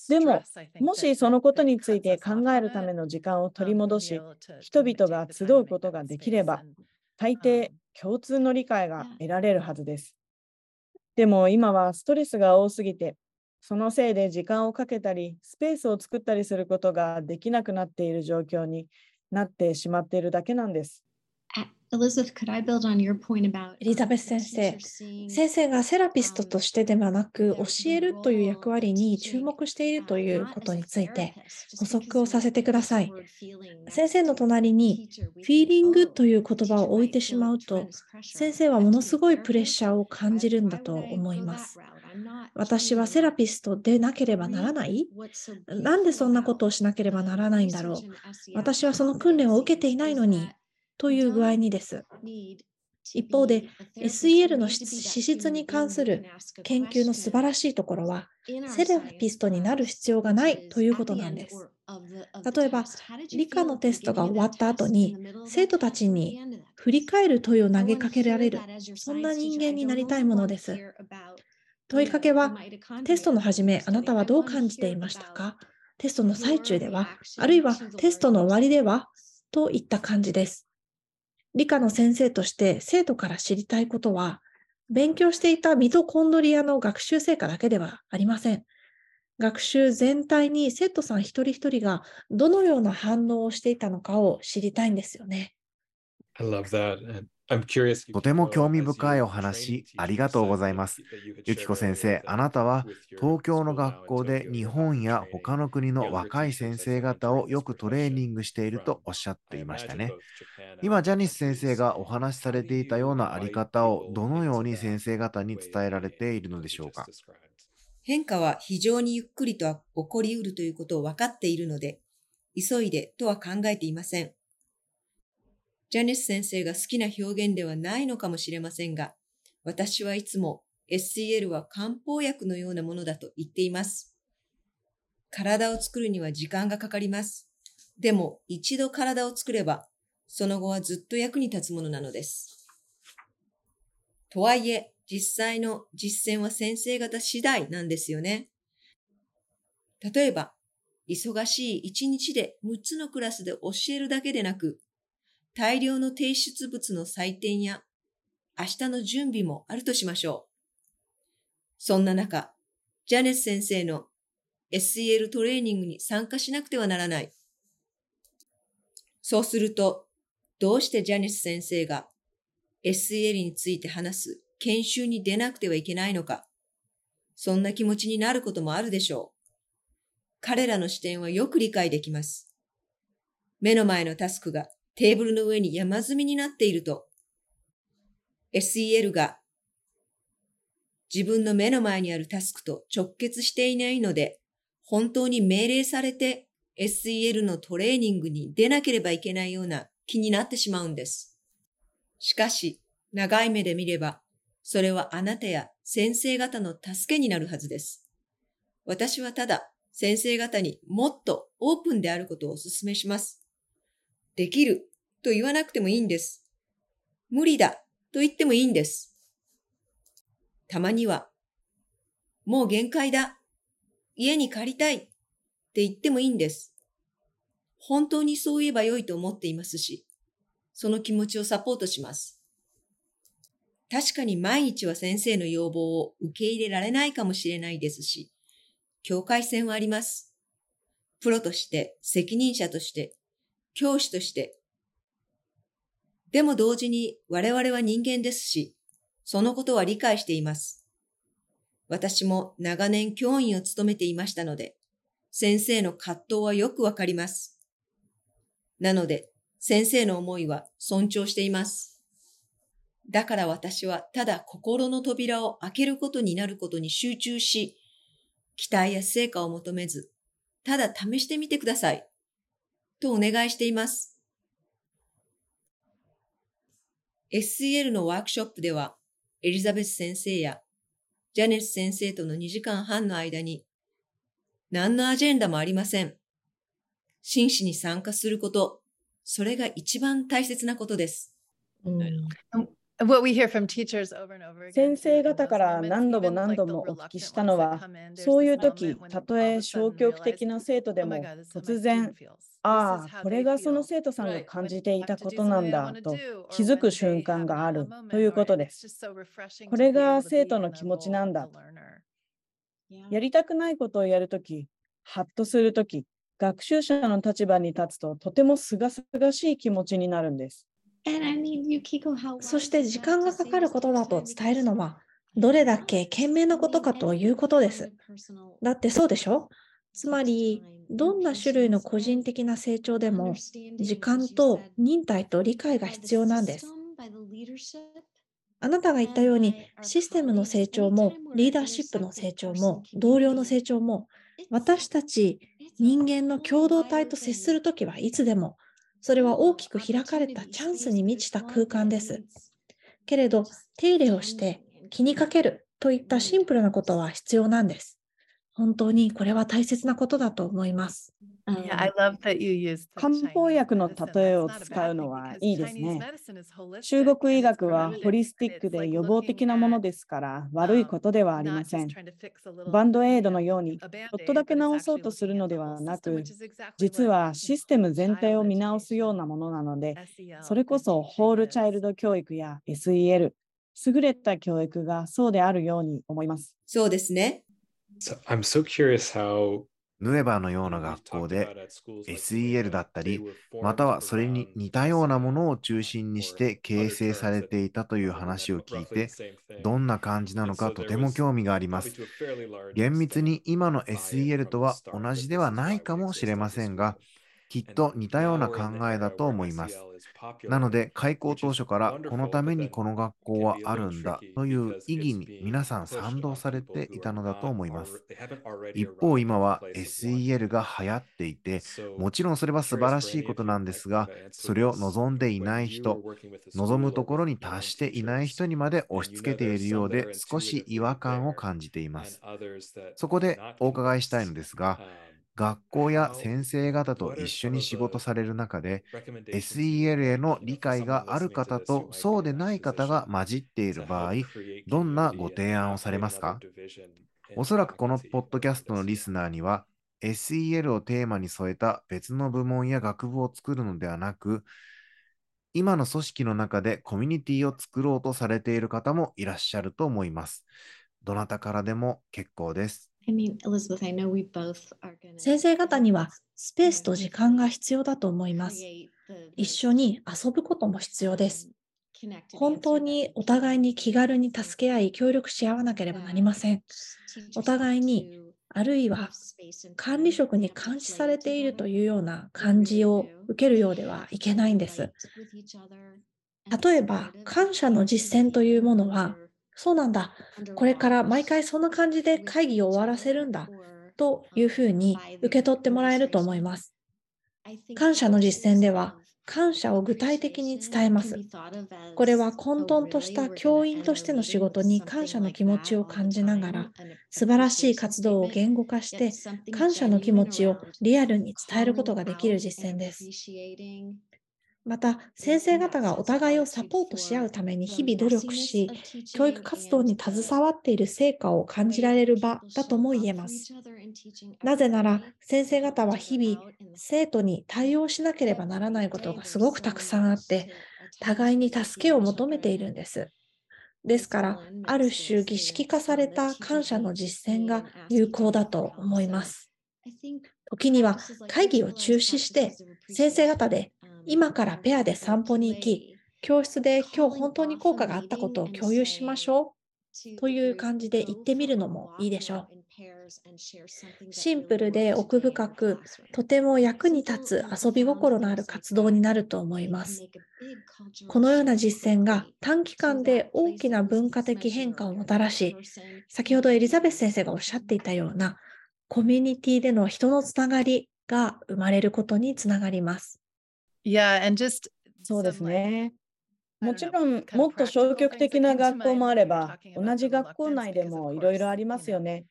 S6: でも、もしそのことについて考えるための時間を取り戻し、人々が集うことができれば、大抵共通の理解が得られるはずです。でも今はストレスが多すぎて、そのせいで時間をかけたり、スペースを作ったりすることができなくなっている状況になってしまっているだけなんです。
S5: エリザベス先生、先生がセラピストとしてではなく、教えるという役割に注目しているということについて補足をさせてください。先生の隣に、フィーリングという言葉を置いてしまうと、先生はものすごいプレッシャーを感じるんだと思います。私はセラピストでなければならない？なんでそんなことをしなければならないんだろう？私はその訓練を受けていないのにという具合にです。一方で SEL の資質に関する研究の素晴らしいところはセラピストになる必要がないということなんです。例えば理科のテストが終わった後に生徒たちに振り返る問いを投げかけられるそんな人間になりたいものです。問いかけはテストの始めあなたはどう感じていましたか？テストの最中ではあるいはテストの終わりではといった感じです。理科の先生として生徒から知りたいことは、勉強していたミトコンドリアの学習成果だけではありません。学習全体に生徒さん一人一人がどのような反応をしていたのかを知りたいんですよね。
S3: I love that. とても興味深いお話、ありがとうございます。ゆきこ先生、あなたは東京の学校で日本や他の国の若い先生方をよくトレーニングしているとおっしゃっていましたね。今、ジャニス先生がお話しされていたようなあり方をどのように先生方に伝えられているのでしょうか。
S7: 変化は非常にゆっくりと起こりうるということを分かっているので、急いでとは考えていません。ジャネス先生が好きな表現ではないのかもしれませんが、私はいつも SCL は漢方薬のようなものだと言っています。体を作るには時間がかかります。でも一度体を作れば、その後はずっと役に立つものなのです。とはいえ、実際の実践は先生方次第なんですよね。例えば、忙しい一日で6つのクラスで教えるだけでなく、大量の提出物の採点や明日の準備もあるとしましょう。そんな中、ジャネス先生の SEL トレーニングに参加しなくてはならない。そうすると、どうしてジャネス先生が SEL について話す研修に出なくてはいけないのか。そんな気持ちになることもあるでしょう。彼らの視点はよく理解できます。目の前のタスクがテーブルの上に山積みになっていると、SEL が自分の目の前にあるタスクと直結していないので、本当に命令されて SEL のトレーニングに出なければいけないような気になってしまうんです。しかし、長い目で見れば、それはあなたや先生方の助けになるはずです。私はただ先生方にもっとオープンであることをお勧めします。できると言わなくてもいいんです。無理だと言ってもいいんです。たまには、もう限界だ。家に帰りたいって言ってもいいんです。本当にそう言えばよいと思っていますし、その気持ちをサポートします。確かに毎日は先生の要望を受け入れられないかもしれないですし、境界線はあります。プロとして、責任者として、教師として。でも同時に我々は人間ですし、そのことは理解しています。私も長年教員を務めていましたので、先生の葛藤はよくわかります。なので、先生の思いは尊重しています。だから私はただ心の扉を開けることになることに集中し、期待や成果を求めず、ただ試してみてください。とお願いしています。SCL のワークショップでは、エリザベス先生やジャネス先生との2時間半の間に、何のアジェンダもありません。真摯に参加すること、それが一番大切なことです。うん、
S6: 先生方から何度も何度もお聞きしたのは、そういう時、たとえ消極的な生徒でも突然、ああ、これがその生徒さんが感じていたことなんだと気づく瞬間があるということです。これが生徒の気持ちなんだ。やりたくないことをやるとき、ハッとするとき、学習者の立場に立つととてもすがすがしい気持ちになるんです。
S5: そして時間がかかることだと伝えるのは、どれだけ賢明なことかということです。だってそうでしょ？つまり、どんな種類の個人的な成長でも、時間と忍耐と理解が必要なんです。あなたが言ったように、システムの成長も、リーダーシップの成長も、同僚の成長も、私たち人間の共同体と接するときはいつでもそれは大きく開かれたチャンスに満ちた空間です。けれど、手入れをして気にかけるといったシンプルなことは必要なんです。本当にこれは大切なことだと思います。
S6: 漢方薬の例えを使うのはいいですね。中国医学はホリスティックで予防的なものですから悪いことではありません。バンドエイドのようにちょっとだけ治そうとするのではなく、実はシステム全体を見直すようなものなので、それこそホールチャイルド教育や SEL、優れた教育がそうであるように思います。
S7: そうですね。
S3: So I'm so curious how ヌエバーのような学校で SEL だったり、またはそれに似たようなものを中心にして形成されていたという話を聞いて、どんな感じなのかとても興味があります。厳密に今の SEL とは同じではないかもしれませんが、きっと似たような考えだと思います。なので、開校当初からこのためにこの学校はあるんだという意義に皆さん賛同されていたのだと思います。一方、今は SEL が流行っていて、もちろんそれは素晴らしいことなんですが、それを望んでいない人、望むところに達していない人にまで押し付けているようで、少し違和感を感じています。そこでお伺いしたいのですが、学校や先生方と一緒に仕事される中で SEL への理解がある方とそうでない方が混じっている場合、どんなご提案をされますか？おそらくこのポッドキャストのリスナーには SEL をテーマに添えた別の部門や学部を作るのではなく、今の組織の中でコミュニティを作ろうとされている方もいらっしゃると思います。どなたからでも結構です。
S5: 先生方にはスペースと時間が必要だと思います。一緒に遊ぶことも必要です。本当にお互いに気軽に助け合い協力し合わなければなりません。お互いにあるいは管理職に監視されているというような感じを受けるようではいけないんです。例えば感謝の実践というものはそうなんだ。これから毎回そんな感じで会議を終わらせるんだ。というふうに受け取ってもらえると思います。感謝の実践では、感謝を具体的に伝えます。これは混沌とした教員としての仕事に感謝の気持ちを感じながら、素晴らしい活動を言語化して、感謝の気持ちをリアルに伝えることができる実践です。また、先生方がお互いをサポートし合うために日々努力し、教育活動に携わっている成果を感じられる場だとも言えます。なぜなら、先生方は日々、生徒に対応しなければならないことがすごくたくさんあって、互いに助けを求めているんです。ですから、ある種儀式化された感謝の実践が有効だと思います。時には会議を中止して、先生方で今からペアで散歩に行き、教室で今日本当に効果があったことを共有しましょうという感じで言ってみるのもいいでしょう。シンプルで奥深く、とても役に立つ遊び心のある活動になると思います。このような実践が短期間で大きな文化的変化をもたらし、先ほどエリザベス先生がおっしゃっていたようなコミュニティでの人のつながりが生まれることにつながります。
S6: Yeah, and just そうですね。もちろん、もっと消極的な学校もあれば、同じ学校内でもいろいろありますよね。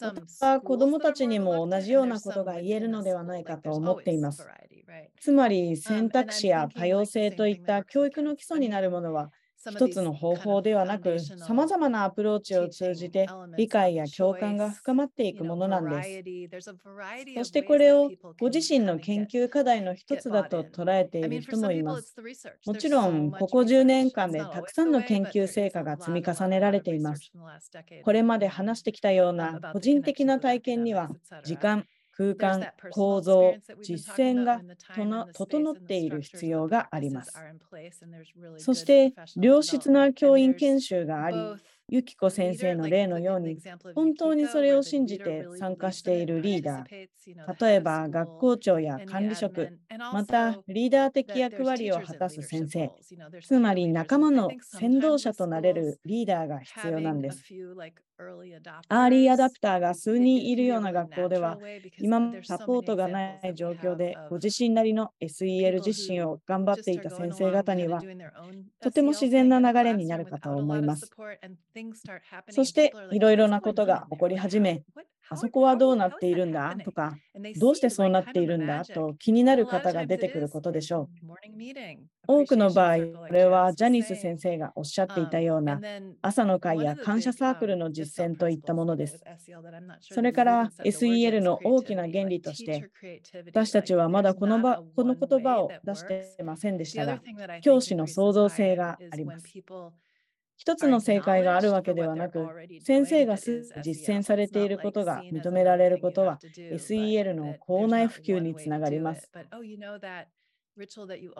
S6: 私は子どもたちにも同じようなことが言えるのではないかと思っています。つまり、選択肢や多様性といった教育の基礎になるものは、一つの方法ではなく、さまざまなアプローチを通じて理解や共感が深まっていくものなんです。そしてこれをご自身の研究課題の一つだと捉えている人もいます。もちろん、ここ10年間でたくさんの研究成果が積み重ねられています。これまで話してきたような個人的な体験には、時間、空間、構造、実践が整っている必要があります。そして、良質な教員研修があり、ユキコ先生の例のように、本当にそれを信じて参加しているリーダー、例えば学校長や管理職、またリーダー的役割を果たす先生、つまり仲間の先導者となれるリーダーが必要なんです。アーリーアダプターが数人いるような学校では、今もサポートがない状況で、ご自身なりの SEL 実身を頑張っていた先生方には、とても自然な流れになるかと思います。そして、いろいろなことが起こり始め、あそこはどうなっているんだ?とか、どうしてそうなっているんだ?と気になる方が出てくることでしょう。多くの場合、これはジャニス先生がおっしゃっていたような朝の会や感謝サークルの実践といったものです。それから SEL の大きな原理として、私たちはまだこの場この言葉を出してませんでしたが、教師の創造性があります。一つの正解があるわけではなく、先生が実践されていることが認められることは SEL の校内普及につながります。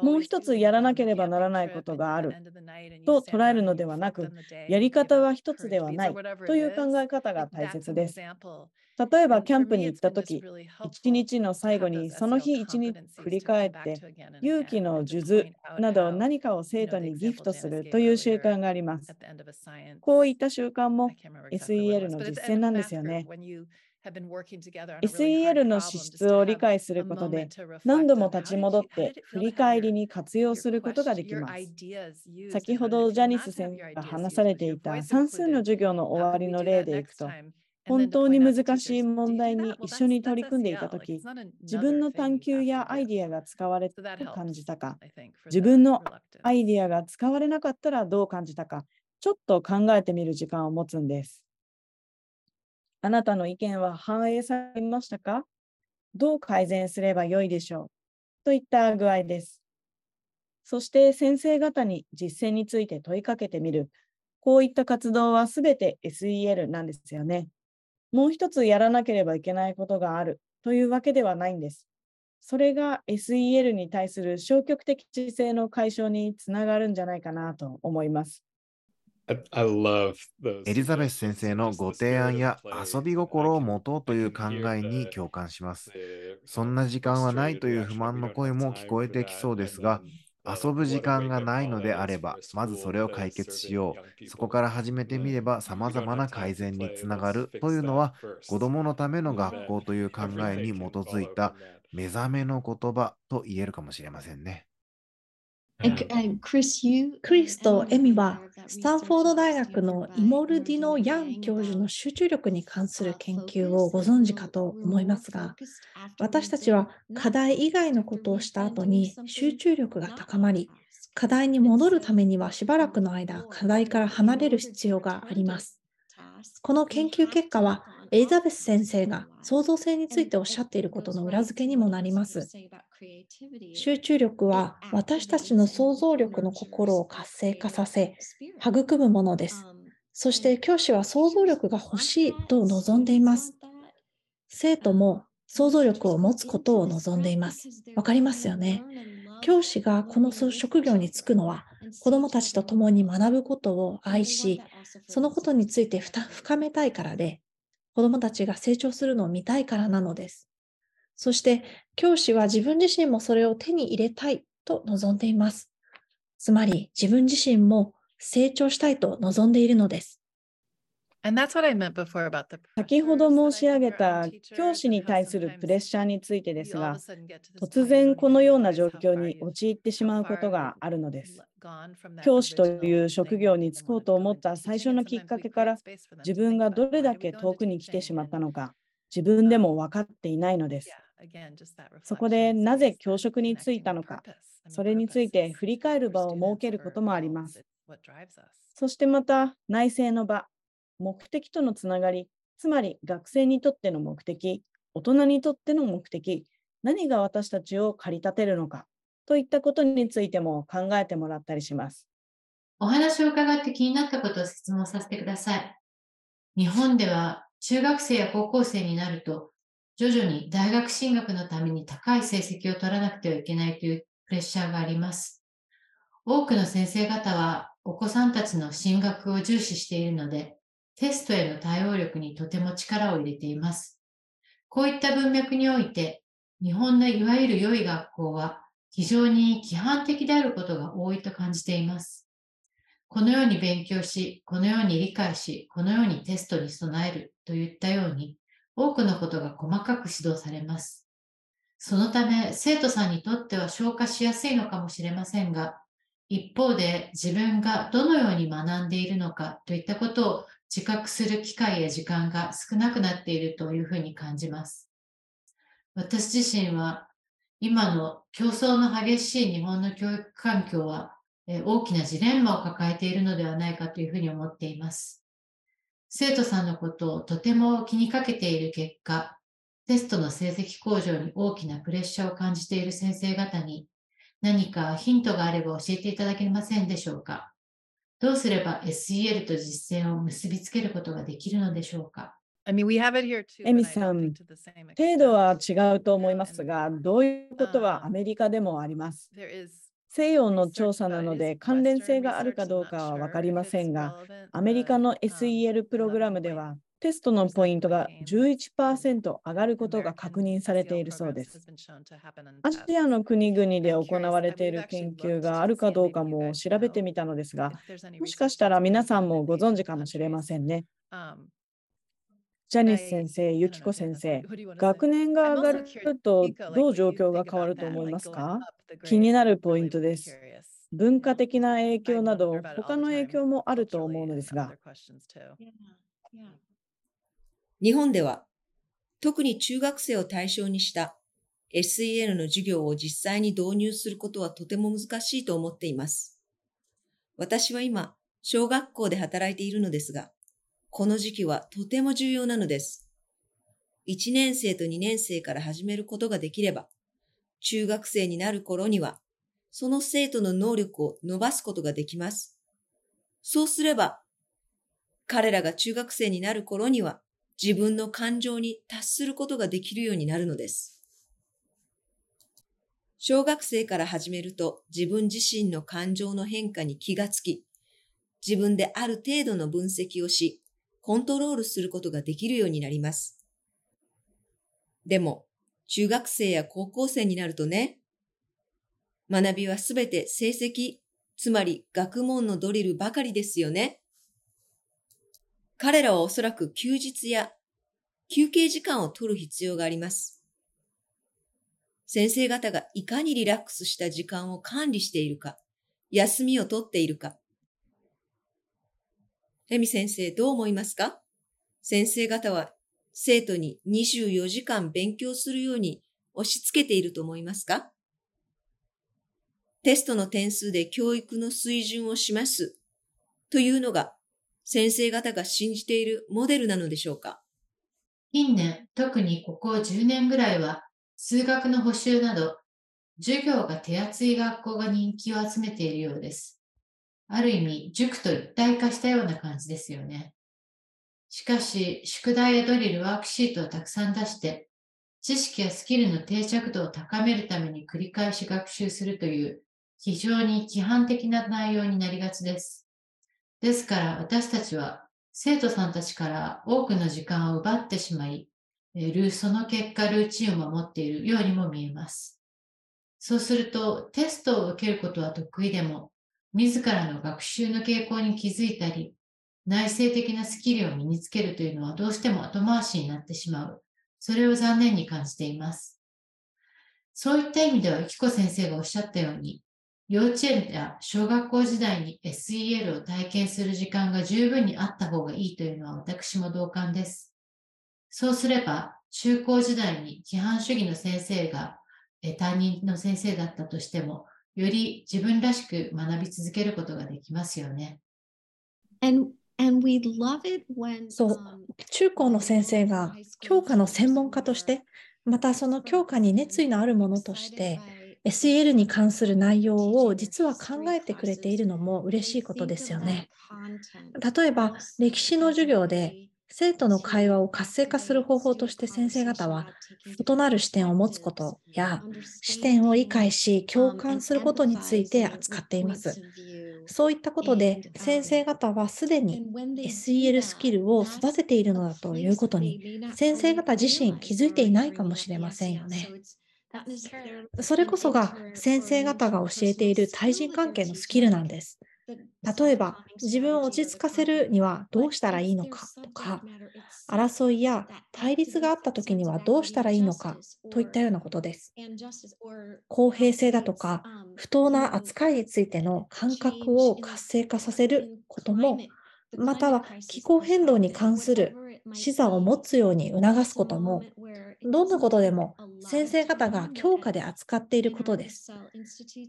S6: もう一つやらなければならないことがあると捉えるのではなく、やり方は一つではないという考え方が大切です。例えば、キャンプに行ったとき、一日の最後にその日一日振り返って、勇気の数珠など何かを生徒にギフトするという習慣があります。こういった習慣も SEL の実践なんですよね。SEL の資質を理解することで何度も立ち戻って振り返りに活用することができます。先ほどジャニス先生が話されていた算数の授業の終わりの例でいくと本当に難しい問題に一緒に取り組んでいたとき、自分の探求やアイディアが使われたと感じたか、自分のアイディアが使われなかったらどう感じたか、ちょっと考えてみる時間を持つんです。あなたの意見は反映されましたか？どう改善すればよいでしょう？といった具合です。そして先生方に実践について問いかけてみる。こういった活動はすべて SEL なんですよね。もう一つやらなければいけないことがあるというわけではないんです。それが SEL に対する消極的姿勢の解消につながるんじゃないかなと思います。
S3: エリザベス先生のご提案や遊び心を持とうという考えに共感します。そんな時間はないという不満の声も聞こえてきそうですが、遊ぶ時間がないのであれば、まずそれを解決しよう。そこから始めてみれば様々な改善につながるというのは、子供のための学校という考えに基づいた目覚めの言葉と言えるかもしれませんね。
S5: クリスとエミはスタンフォード大学のイモルディノ・ヤン教授の集中力に関する研究をご存知かと思いますが私たちは課題以外のことをした後に集中力が高まり課題に戻るためにはしばらくの間課題から離れる必要があります。この研究結果はエリザベス先生が創造性についておっしゃっていることの裏付けにもなります。集中力は私たちの想像力の心を活性化させ、育むものです。そして教師は想像力が欲しいと望んでいます。生徒も想像力を持つことを望んでいます。わかりますよね。教師がこの職業に就くのは子どもたちと共に学ぶことを愛し、そのことについて深めたいからで、子供たちが成長するのを見たいからなのです。そして教師は自分自身もそれを手に入れたいと望んでいます。つまり自分自身も成長したいと望んでいるのです。
S6: 先ほど申し上げた教師に対するプレッシャーについてですが、突然このような状況に陥ってしまうことがあるのです。教師という職業に就こうと思った最初のきっかけから自分がどれだけ遠くに来てしまったのか自分でも分かっていないのです。そこでなぜ教職に就いたのか、それについて振り返る場を設けることもあります。そしてまた内政の場、目的とのつながり、つまり学生にとっての目的、大人にとっての目的、何が私たちを駆り立てるのかといったことについても考えてもらったりします。
S8: お話を伺って気になったことを質問させてください。日本では中学生や高校生になると、徐々に大学進学のために高い成績を取らなくてはいけないというプレッシャーがあります。多くの先生方はお子さんたちの進学を重視しているので、テストへの対応力にとても力を入れています。こういった文脈において、日本のいわゆる良い学校は非常に規範的であることが多いと感じています。このように勉強し、このように理解し、このようにテストに備えるといったように、多くのことが細かく指導されます。そのため、生徒さんにとっては消化しやすいのかもしれませんが、一方で自分がどのように学んでいるのかといったことを自覚する機会や時間が少なくなっているというふうに感じます。私自身は今の競争の激しい日本の教育環境は大きなジレンマを抱えているのではないかというふうに思っています。生徒さんのことをとても気にかけている結果、テストの成績向上に大きなプレッシャーを感じている先生方に何かヒントがあれば教えていただけませんでしょうか？どうすれば SEL と実践を結びつけることができるのでしょうか？
S6: エミさん、程度は違うと思いますが、どういうことはアメリカでもあります。西洋の調査なので関連性があるかどうかは分かりませんが、アメリカの SEL プログラムではテストのポイントが11%上がることが確認されているそうです。アジアの国々で行われている研究があるかどうかも調べてみたのですが、もしかしたら皆さんもご存知かもしれませんね。ジャニス先生、ユキコ先生、学年が上がるとどう状況が変わると思いますか？気になるポイントです。文化的な影響など、他の影響もあると思うのですが。
S7: 日本では特に中学生を対象にした SEL の授業を実際に導入することはとても難しいと思っています。私は今、小学校で働いているのですが、この時期はとても重要なのです。1年生と2年生から始めることができれば、中学生になる頃には、その生徒の能力を伸ばすことができます。そうすれば、彼らが中学生になる頃には、自分の感情に達することができるようになるのです。小学生から始めると自分自身の感情の変化に気がつき、自分である程度の分析をし、コントロールすることができるようになります。でも、中学生や高校生になるとね、学びはすべて成績、つまり学問のドリルばかりですよね。彼らはおそらく休日や休憩時間を取る必要があります。先生方がいかにリラックスした時間を管理しているか、休みを取っているか。レミ先生どう思いますか？先生方は生徒に24時間勉強するように押し付けていると思いますか？テストの点数で教育の水準を示すというのが先生方が信じているモデルなのでしょうか？
S8: 近年、特にここ10年ぐらいは、数学の補習など、授業が手厚い学校が人気を集めているようです。ある意味、塾と一体化したような感じですよね。しかし、宿題やドリル、ワークシートをたくさん出して、知識やスキルの定着度を高めるために繰り返し学習するという非常に規範的な内容になりがちです。ですから私たちは生徒さんたちから多くの時間を奪ってしまい、るその結果ルーチンを守っているようにも見えます。そうするとテストを受けることは得意でも、自らの学習の傾向に気づいたり、内省的なスキルを身につけるというのはどうしても後回しになってしまう。それを残念に感じています。そういった意味では、ゆきこ先生がおっしゃったように、幼稚園や小学校時代に SEL を体験する時間が十分にあった方がいいというのは私も同感です。そうすれば、中高時代に規範主義の先生が担任の先生だったとしても、より自分らしく学び続けることができますよね。
S5: そう、中高の先生が教科の専門家として、またその教科に熱意のあるものとして、SEL に関する内容を実は考えてくれているのも嬉しいことですよね。例えば、歴史の授業で生徒の会話を活性化する方法として先生方は異なる視点を持つことや視点を理解し共感することについて扱っています。そういったことで先生方はすでに SEL スキルを育てているのだということに先生方自身気づいていないかもしれませんよね。それこそが先生方が教えている対人関係のスキルなんです。例えば、自分を落ち着かせるにはどうしたらいいのかとか、争いや対立があった時にはどうしたらいいのかといったようなことです。公平性だとか、不当な扱いについての感覚を活性化させることも、または気候変動に関する視座を持つように促すことも、どんなことでも先生方が教科で扱っていることです。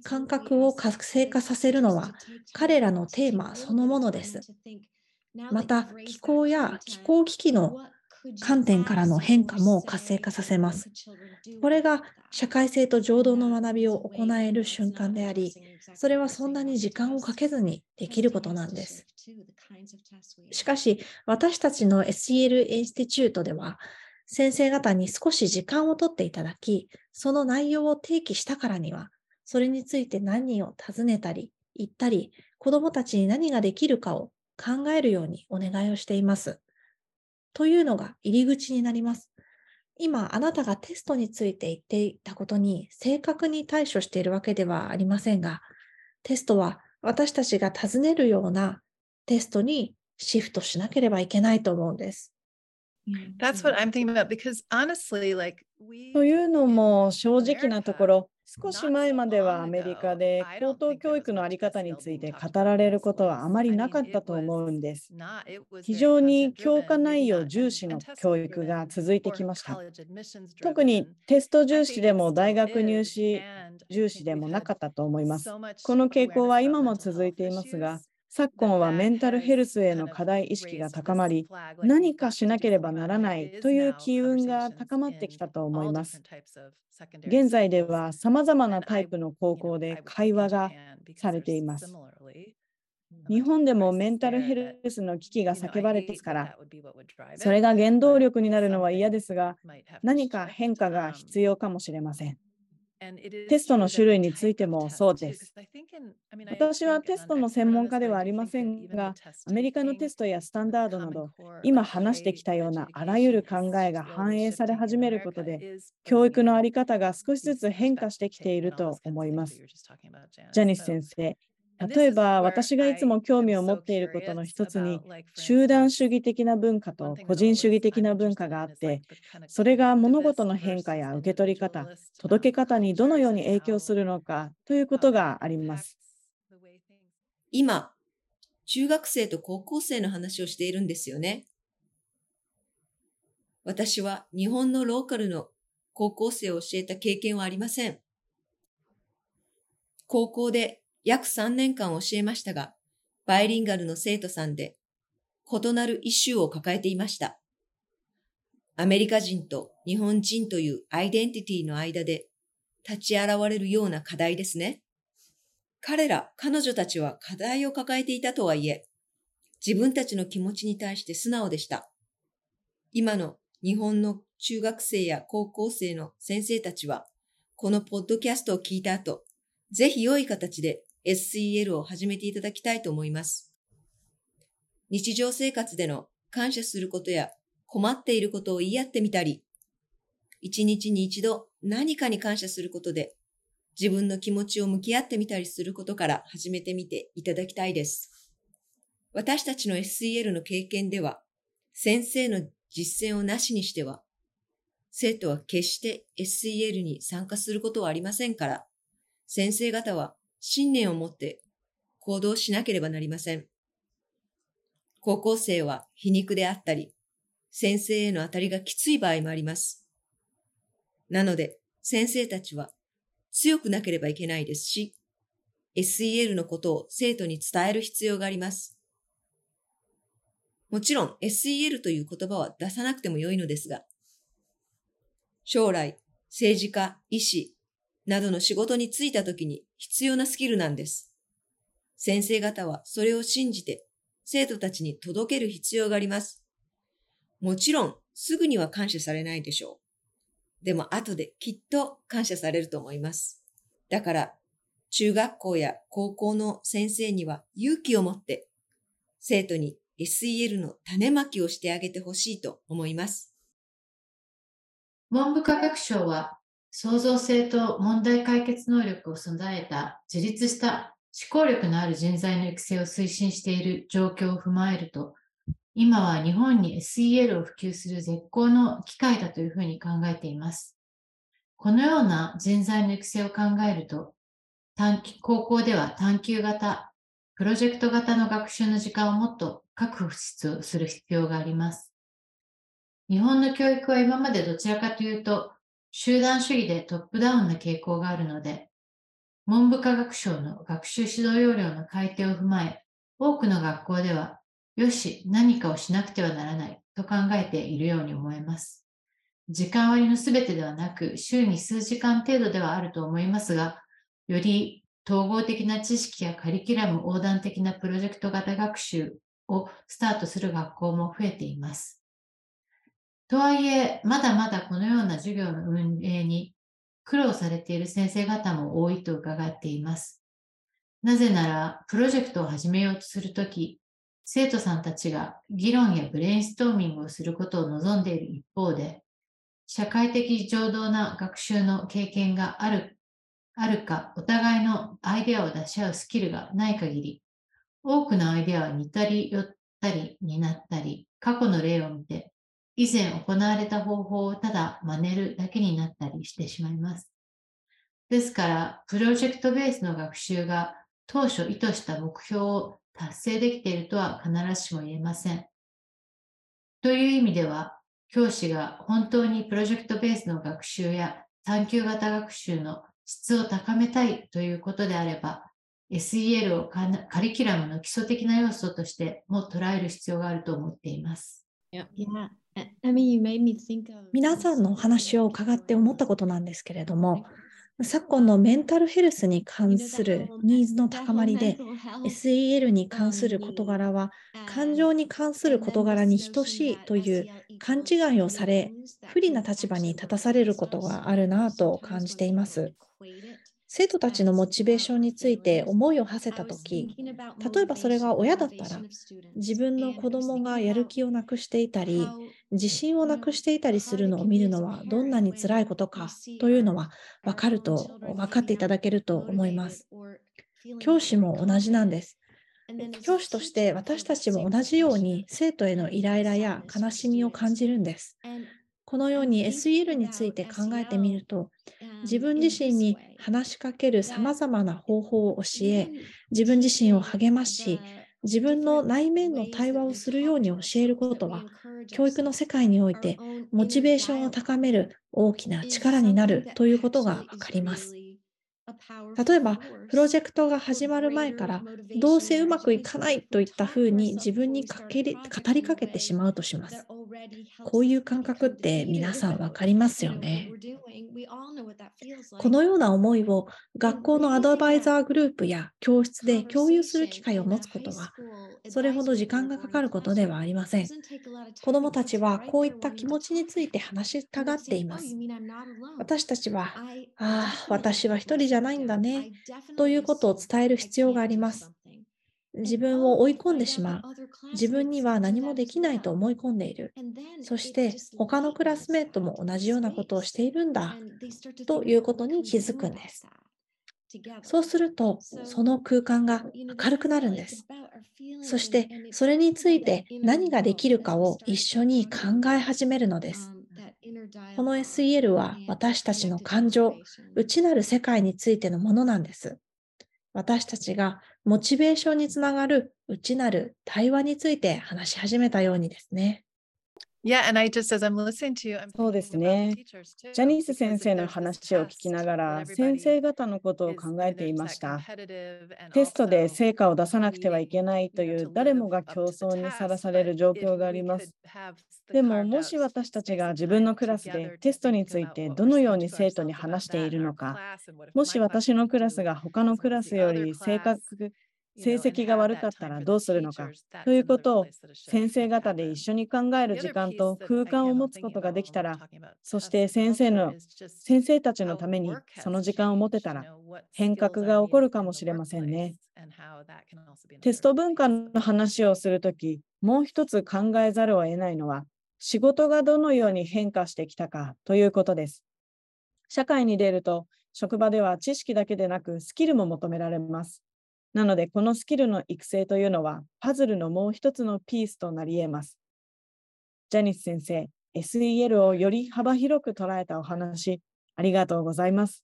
S5: 感覚を活性化させるのは彼らのテーマそのものです。また、気候や気候危機の観点からの変化も活性化させます。これが社会性と情動の学びを行える瞬間であり、それはそんなに時間をかけずにできることなんです。しかし、私たちの SEL インスティチュートでは、先生方に少し時間をとっていただき、その内容を提起したからには、それについて何を尋ねたり、言ったり、子どもたちに何ができるかを考えるようにお願いをしています。というのが入り口になります。今、あなたがテストについて言っていたことに正確に対処しているわけではありませんが、テストは私たちが尋ねるようなテストにシフトしなければいけないと思うんです。
S6: That's what I'm thinking about because honestly, like というのも正直なところ、少し前まではアメリカで高等教育の在り方について語られることはあまりなかったと思うんです。非常に教科内容重視の教育が続いてきました。特にテスト重視でも大学入試重視でもなかったと思います。この傾向は今も続いていますが、昨今はメンタルヘルスへの課題意識が高まり、何かしなければならないという機運が高まってきたと思います。現在では様々なタイプの高校で会話がされています。日本でもメンタルヘルスの危機が叫ばれてますから、それが原動力になるのは嫌ですが、何か変化が必要かもしれません。テストの種類についてもそうです。私はテストの専門家ではありませんが、アメリカのテストやスタンダードなど、今話してきたようなあらゆる考えが反映され始めることで、教育の在り方が少しずつ変化してきていると思います。ジャニス先生、例えば私がいつも興味を持っていることの一つに集団主義的な文化と個人主義的な文化があってそれが物事の変化や受け取り方届け方にどのように影響するのかということがあります。
S7: 今中学生と高校生の話をしているんですよね。私は日本のローカルの高校生を教えた経験はありません。高校で約3年間教えましたが、バイリンガルの生徒さんで異なるイシューを抱えていました。アメリカ人と日本人というアイデンティティの間で立ち現れるような課題ですね。彼ら、彼女たちは課題を抱えていたとはいえ、自分たちの気持ちに対して素直でした。今の日本の中学生や高校生の先生たちは、このポッドキャストを聞いた後、ぜひ良い形で SEL を始めていただきたいと思います。日常生活での感謝することや困っていることを言い合ってみたり、一日に一度何かに感謝することで自分の気持ちを向き合ってみたりすることから始めてみていただきたいです。私たちの SEL の経験では、先生の実践をなしにしては、生徒は決して SEL に参加することはありませんから、先生方は信念を持って行動しなければなりません。高校生は皮肉であったり、先生への当たりがきつい場合もあります。なので、先生たちは強くなければいけないですし、SEL のことを生徒に伝える必要があります。もちろん SEL という言葉は出さなくても良いのですが、将来、政治家、医師などの仕事に就いた時に必要なスキルなんです。先生方はそれを信じて生徒たちに届ける必要があります。もちろん、すぐには感謝されないでしょう。でも後できっと感謝されると思います。だから、中学校や高校の先生には勇気を持って生徒に SEL の種まきをしてあげてほしいと思います。
S8: 文部科学省は創造性と問題解決能力を備えた自立した思考力のある人材の育成を推進している状況を踏まえると、今は日本に SEL を普及する絶好の機会だというふうに考えています。このような人材の育成を考えると、短期高校では探究型、プロジェクト型の学習の時間をもっと確保する必要があります。日本の教育は今までどちらかというと、集団主義でトップダウンな傾向があるので、文部科学省の学習指導要領の改定を踏まえ、多くの学校では、よし、何かをしなくてはならないと考えているように思えます。時間割のすべてではなく、週に数時間程度ではあると思いますが、より統合的な知識やカリキュラム横断的なプロジェクト型学習をスタートする学校も増えています。とはいえ、まだまだこのような授業の運営に苦労されている先生方も多いと伺っています。なぜなら、プロジェクトを始めようとするとき、生徒さんたちが議論やブレインストーミングをすることを望んでいる一方で、社会的情動な学習の経験があるあるか、お互いのアイデアを出し合うスキルがない限り、多くのアイデアは似たり寄ったりになったり、過去の例を見て以前行われた方法をただ真似るだけになったりしてしまいます。ですから、プロジェクトベースの学習が当初意図した目標を達成できているとは必ずしも言えません。という意味では、教師が本当にプロジェクトベースの学習や探究型学習の質を高めたいということであれば、SEL をカリキュラムの基礎的な要素としても捉える必要があると思っています。
S5: Yeah. 皆さんのお話を伺って思ったことなんですけれども、昨今のメンタルヘルスに関するニーズの高まりで、SEL に関する事柄は感情に関する事柄に等しいという勘違いをされ、不利な立場に立たされることがあるなと感じています。生徒たちのモチベーションについて思いを馳せたとき、例えばそれが親だったら、自分の子供がやる気をなくしていたり、自信をなくしていたりするのを見るのはどんなに辛いことかというのは分かると、分かっていただけると思います。教師も同じなんです。教師として私たちも同じように生徒へのイライラや悲しみを感じるんです。このように SEL について考えてみると、自分自身に話しかけるさまざまな方法を教え、自分自身を励まし、自分の内面の対話をするように教えることは、教育の世界においてモチベーションを高める大きな力になるということがわかります。例えば、プロジェクトが始まる前から、どうせうまくいかないといったふうに自分にかけ語りかけてしまうとします。こういう感覚って皆さん分かりますよね。このような思いを学校のアドバイザーグループや教室で共有する機会を持つことは、それほど時間がかかることではありません。子どもたちはこういった気持ちについて話したがっています。私たちは、ああ、私は一人じゃないんだね、ということを伝える必要があります。自分を追い込んでしまう。自分には何もできないと思い込んでいる。そして他のクラスメートも同じようなことをしているんだということに気づくんです。そうすると、その空間が明るくなるんです。そしてそれについて何ができるかを一緒に考え始めるのです。この SEL は私たちの感情、内なる世界についてのものなんです。私たちがモチベーションにつながる内なる対話について話し始めたようにですね。
S6: そうですね。ジャニース先生の話を聞きながら、先生方のことを考えていました。テストで成果を出さなくてはいけないという誰もが競争にさらされる状況があります。でも、もし私たちが自分のクラスでテストについてどのように生徒に話しているのか、もし私のクラスが他のクラスより正確成績が悪かったらどうするのか？ということを先生方で一緒に考える時間と空間を持つことができたら、そして先生の先生たちのためにその時間を持てたら変革が起こるかもしれませんね。テスト文化の話をするとき、もう一つ考えざるを得ないのは、仕事がどのように変化してきたかということです。社会に出ると、職場では知識だけでなくスキルも求められます。なので、このスキルの育成というのは、パズルのもう一つのピースとなり得ます。ジャニス先生、SEL をより幅広く捉えたお話、ありがとうございます。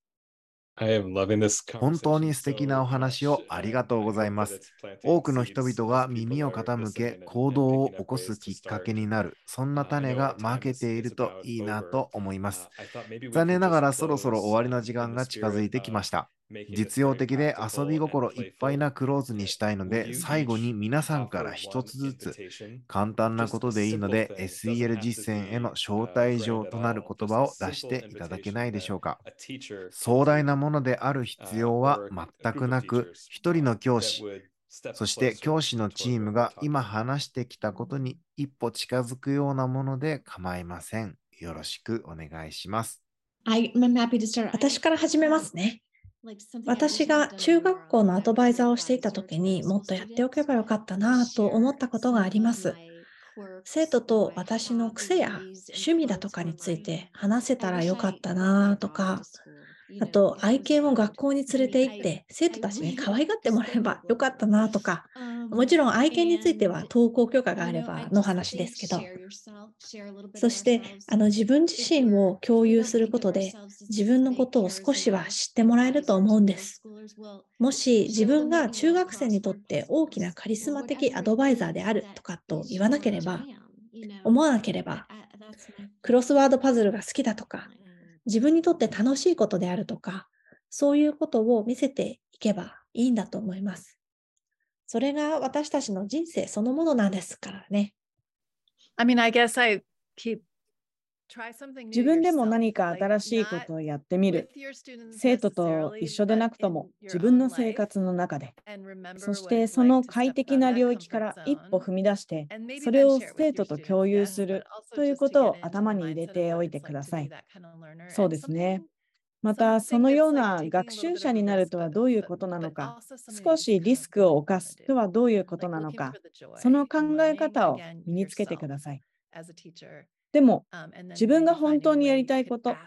S3: 本当に素敵なお話をありがとうございます。多くの人々が耳を傾け行動を起こすきっかけになる、そんな種がまけているといいなと思います。残念ながらそろそろ終わりの時間が近づいてきました。実用的で遊び心いっぱいなクローズにしたいので、最後に皆さんから一つずつ、簡単なことでいいので、SEL 実践への招待状となる言葉を出していただけないでしょうか。壮大なものである必要は全くなく、一人の教師、そして教師のチームが今話してきたことに一歩近づくようなもので構いません。よろしくお願いします。
S5: 私から始めますね。私が中学校のアドバイザーをしていた時にもっとやっておけばよかったなと思ったことがあります。生徒と私の癖や趣味だとかについて話せたらよかったなとか、あと、愛犬を学校に連れて行って、生徒たちに可愛がってもらえばよかったなとか、もちろん愛犬については登校許可があればの話ですけど、そしてあの自分自身を共有することで、自分のことを少しは知ってもらえると思うんです。もし自分が中学生にとって大きなカリスマ的アドバイザーであるとかと言わなければ、思わなければ、クロスワードパズルが好きだとか、自分にとって楽しいことであるとか、そういうことを見せていけばいいんだと思います。それが私たちの人生そのものなんですからね。
S6: I mean, I guess I keep 自分でも何か新しいことをやってみる。生徒と一緒でなくとも自分の生活の中で。そしてその快適な領域から一歩踏み出して、それを生徒と共有するということを頭に入れておいてください。そうですね。また、そのような学習者になるとはどういうことなのか、少しリスクを冒すとはどういうことなのか、その考え方を身につけてください。でも、自分が本当にやりたいこと、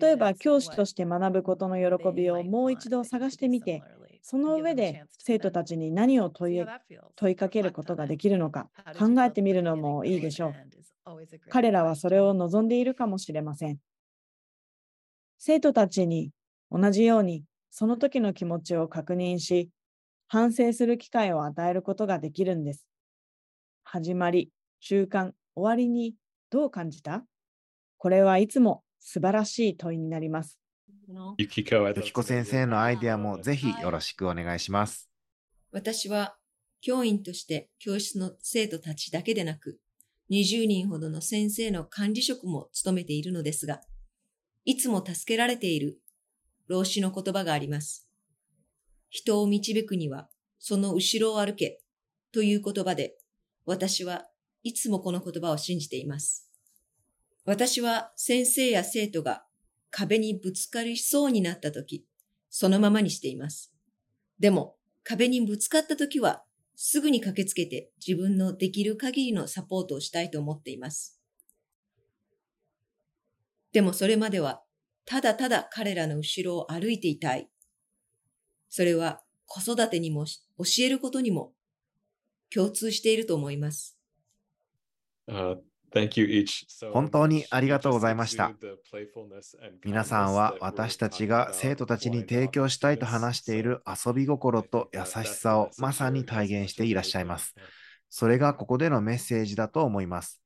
S6: 例えば教師として学ぶことの喜びをもう一度探してみて、その上で生徒たちに何を問い問いかけることができるのか考えてみるのもいいでしょう。彼らはそれを望んでいるかもしれません。生徒たちに同じようにその時の気持ちを確認し、反省する機会を与えることができるんです。始まり、中間、終わりにどう感じた？これはいつも素晴らしい問いになります。
S3: ゆきこ先生のアイデアもぜひよろしくお願いします。
S7: 私は教員として教室の生徒たちだけでなく、20人ほどの先生の管理職も務めているのですが、いつも助けられている老子の言葉があります。人を導くには、その後ろを歩けという言葉で、私はいつもこの言葉を信じています。私は先生や生徒が壁にぶつかりそうになった時、そのままにしています。でも、壁にぶつかった時は、すぐに駆けつけて自分のできる限りのサポートをしたいと思っています。でもそれまでは、ただただ彼らの後ろを歩いていたい。それは子育てにも教えることにも共通していると思います。
S3: Uh, 本当にありがとうございました。皆さんは私たちが生徒たちに提供したいと話している遊び心と優しさをまさに体現していらっしゃいます。それがここでのメッセージだと思います。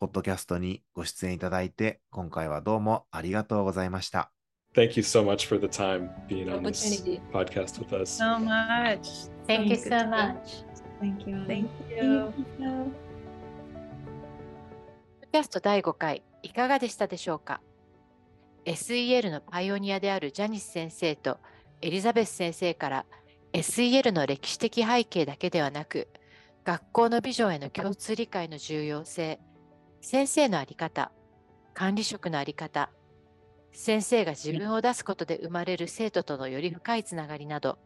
S3: ポッドキャストにご出演いただいて、今回はどうもありがとうございました。
S2: Thank you so much for the time being on this podcast with us.
S1: So much. Thank you so much.
S5: Thank you. Thank you.
S1: キャスト第5回いかがでしたでしょうか ?SEL のパイオニアであるジャニス先生とエリザベス先生から SEL の歴史的背景だけではなく学校のビジョンへの共通理解の重要性先生の在り方管理職の在り方先生が自分を出すことで生まれる生徒とのより深いつながりなど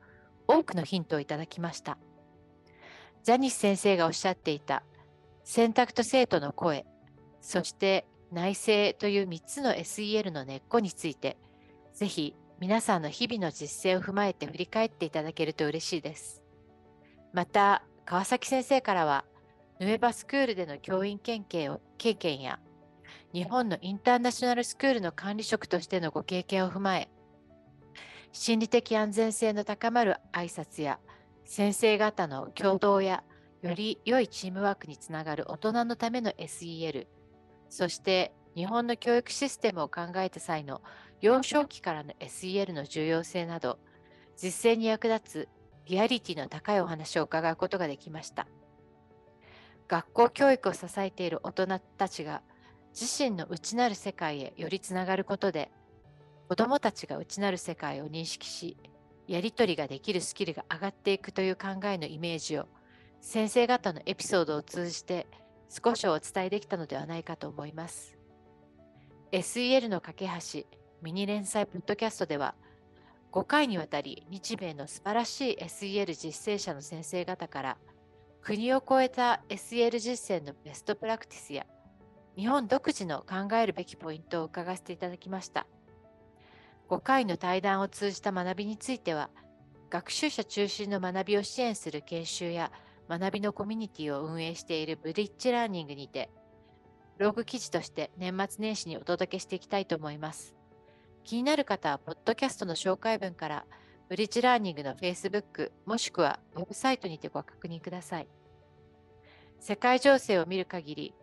S1: 多くのヒントをいただきましたジャニス先生がおっしゃっていた選択と生徒の声そして内政という3つの SEL の根っこについて、ぜひ皆さんの日々の実践を踏まえて振り返っていただけると嬉しいです。また、川崎先生からは、ヌエバスクールでの教員経験を経験や、日本のインターナショナルスクールの管理職としてのご経験を踏まえ、心理的安全性の高まる挨拶や、先生方の共同や、より良いチームワークにつながる大人のための SEL、そして日本の教育システムを考えた際の幼少期からの SEL の重要性など、実践に役立つリアリティの高いお話を伺うことができました。学校教育を支えている大人たちが自身の内なる世界へよりつながることで、子どもたちが内なる世界を認識し、やり取りができるスキルが上がっていくという考えのイメージを先生方のエピソードを通じて少しお伝えできたのではないかと思います。SEL の架け橋ミニ連載ポッドキャストでは5回にわたり日米の素晴らしい SEL 実践者の先生方から国を超えた SEL 実践のベストプラクティスや日本独自の考えるべきポイントを伺わせていただきました。5回の対談を通じた学びについては学習者中心の学びを支援する研修や学びのコミュニティを運営しているブリッジラーニングにて、ブログ記事として年末年始にお届けしていきたいと思います。気になる方は、ポッドキャストの紹介文から、ブリッジラーニングの Facebook もしくはウェブサイトにてご確認ください。世界情勢を見る限り、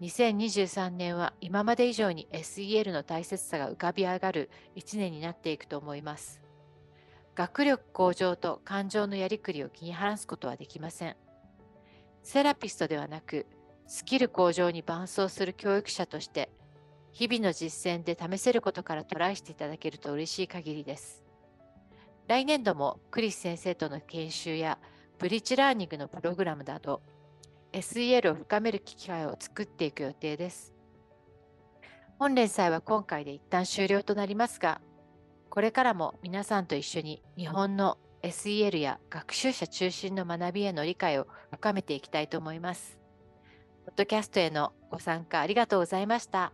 S1: 2023年は今まで以上に SEL の大切さが浮かび上がる1年になっていくと思います。学力向上と感情のやりくりを気に離すことはできません。セラピストではなく、スキル向上に伴走する教育者として、日々の実践で試せることからトライしていただけると嬉しい限りです。来年度もクリス先生との研修やブリッジラーニングのプログラムなど、SEL を深める機会を作っていく予定です。本連載は今回で一旦終了となりますが、これからも皆さんと一緒に日本の SEL や学習者中心の学びへの理解を深めていきたいと思います。ポッドキャストへのご参加ありがとうございました。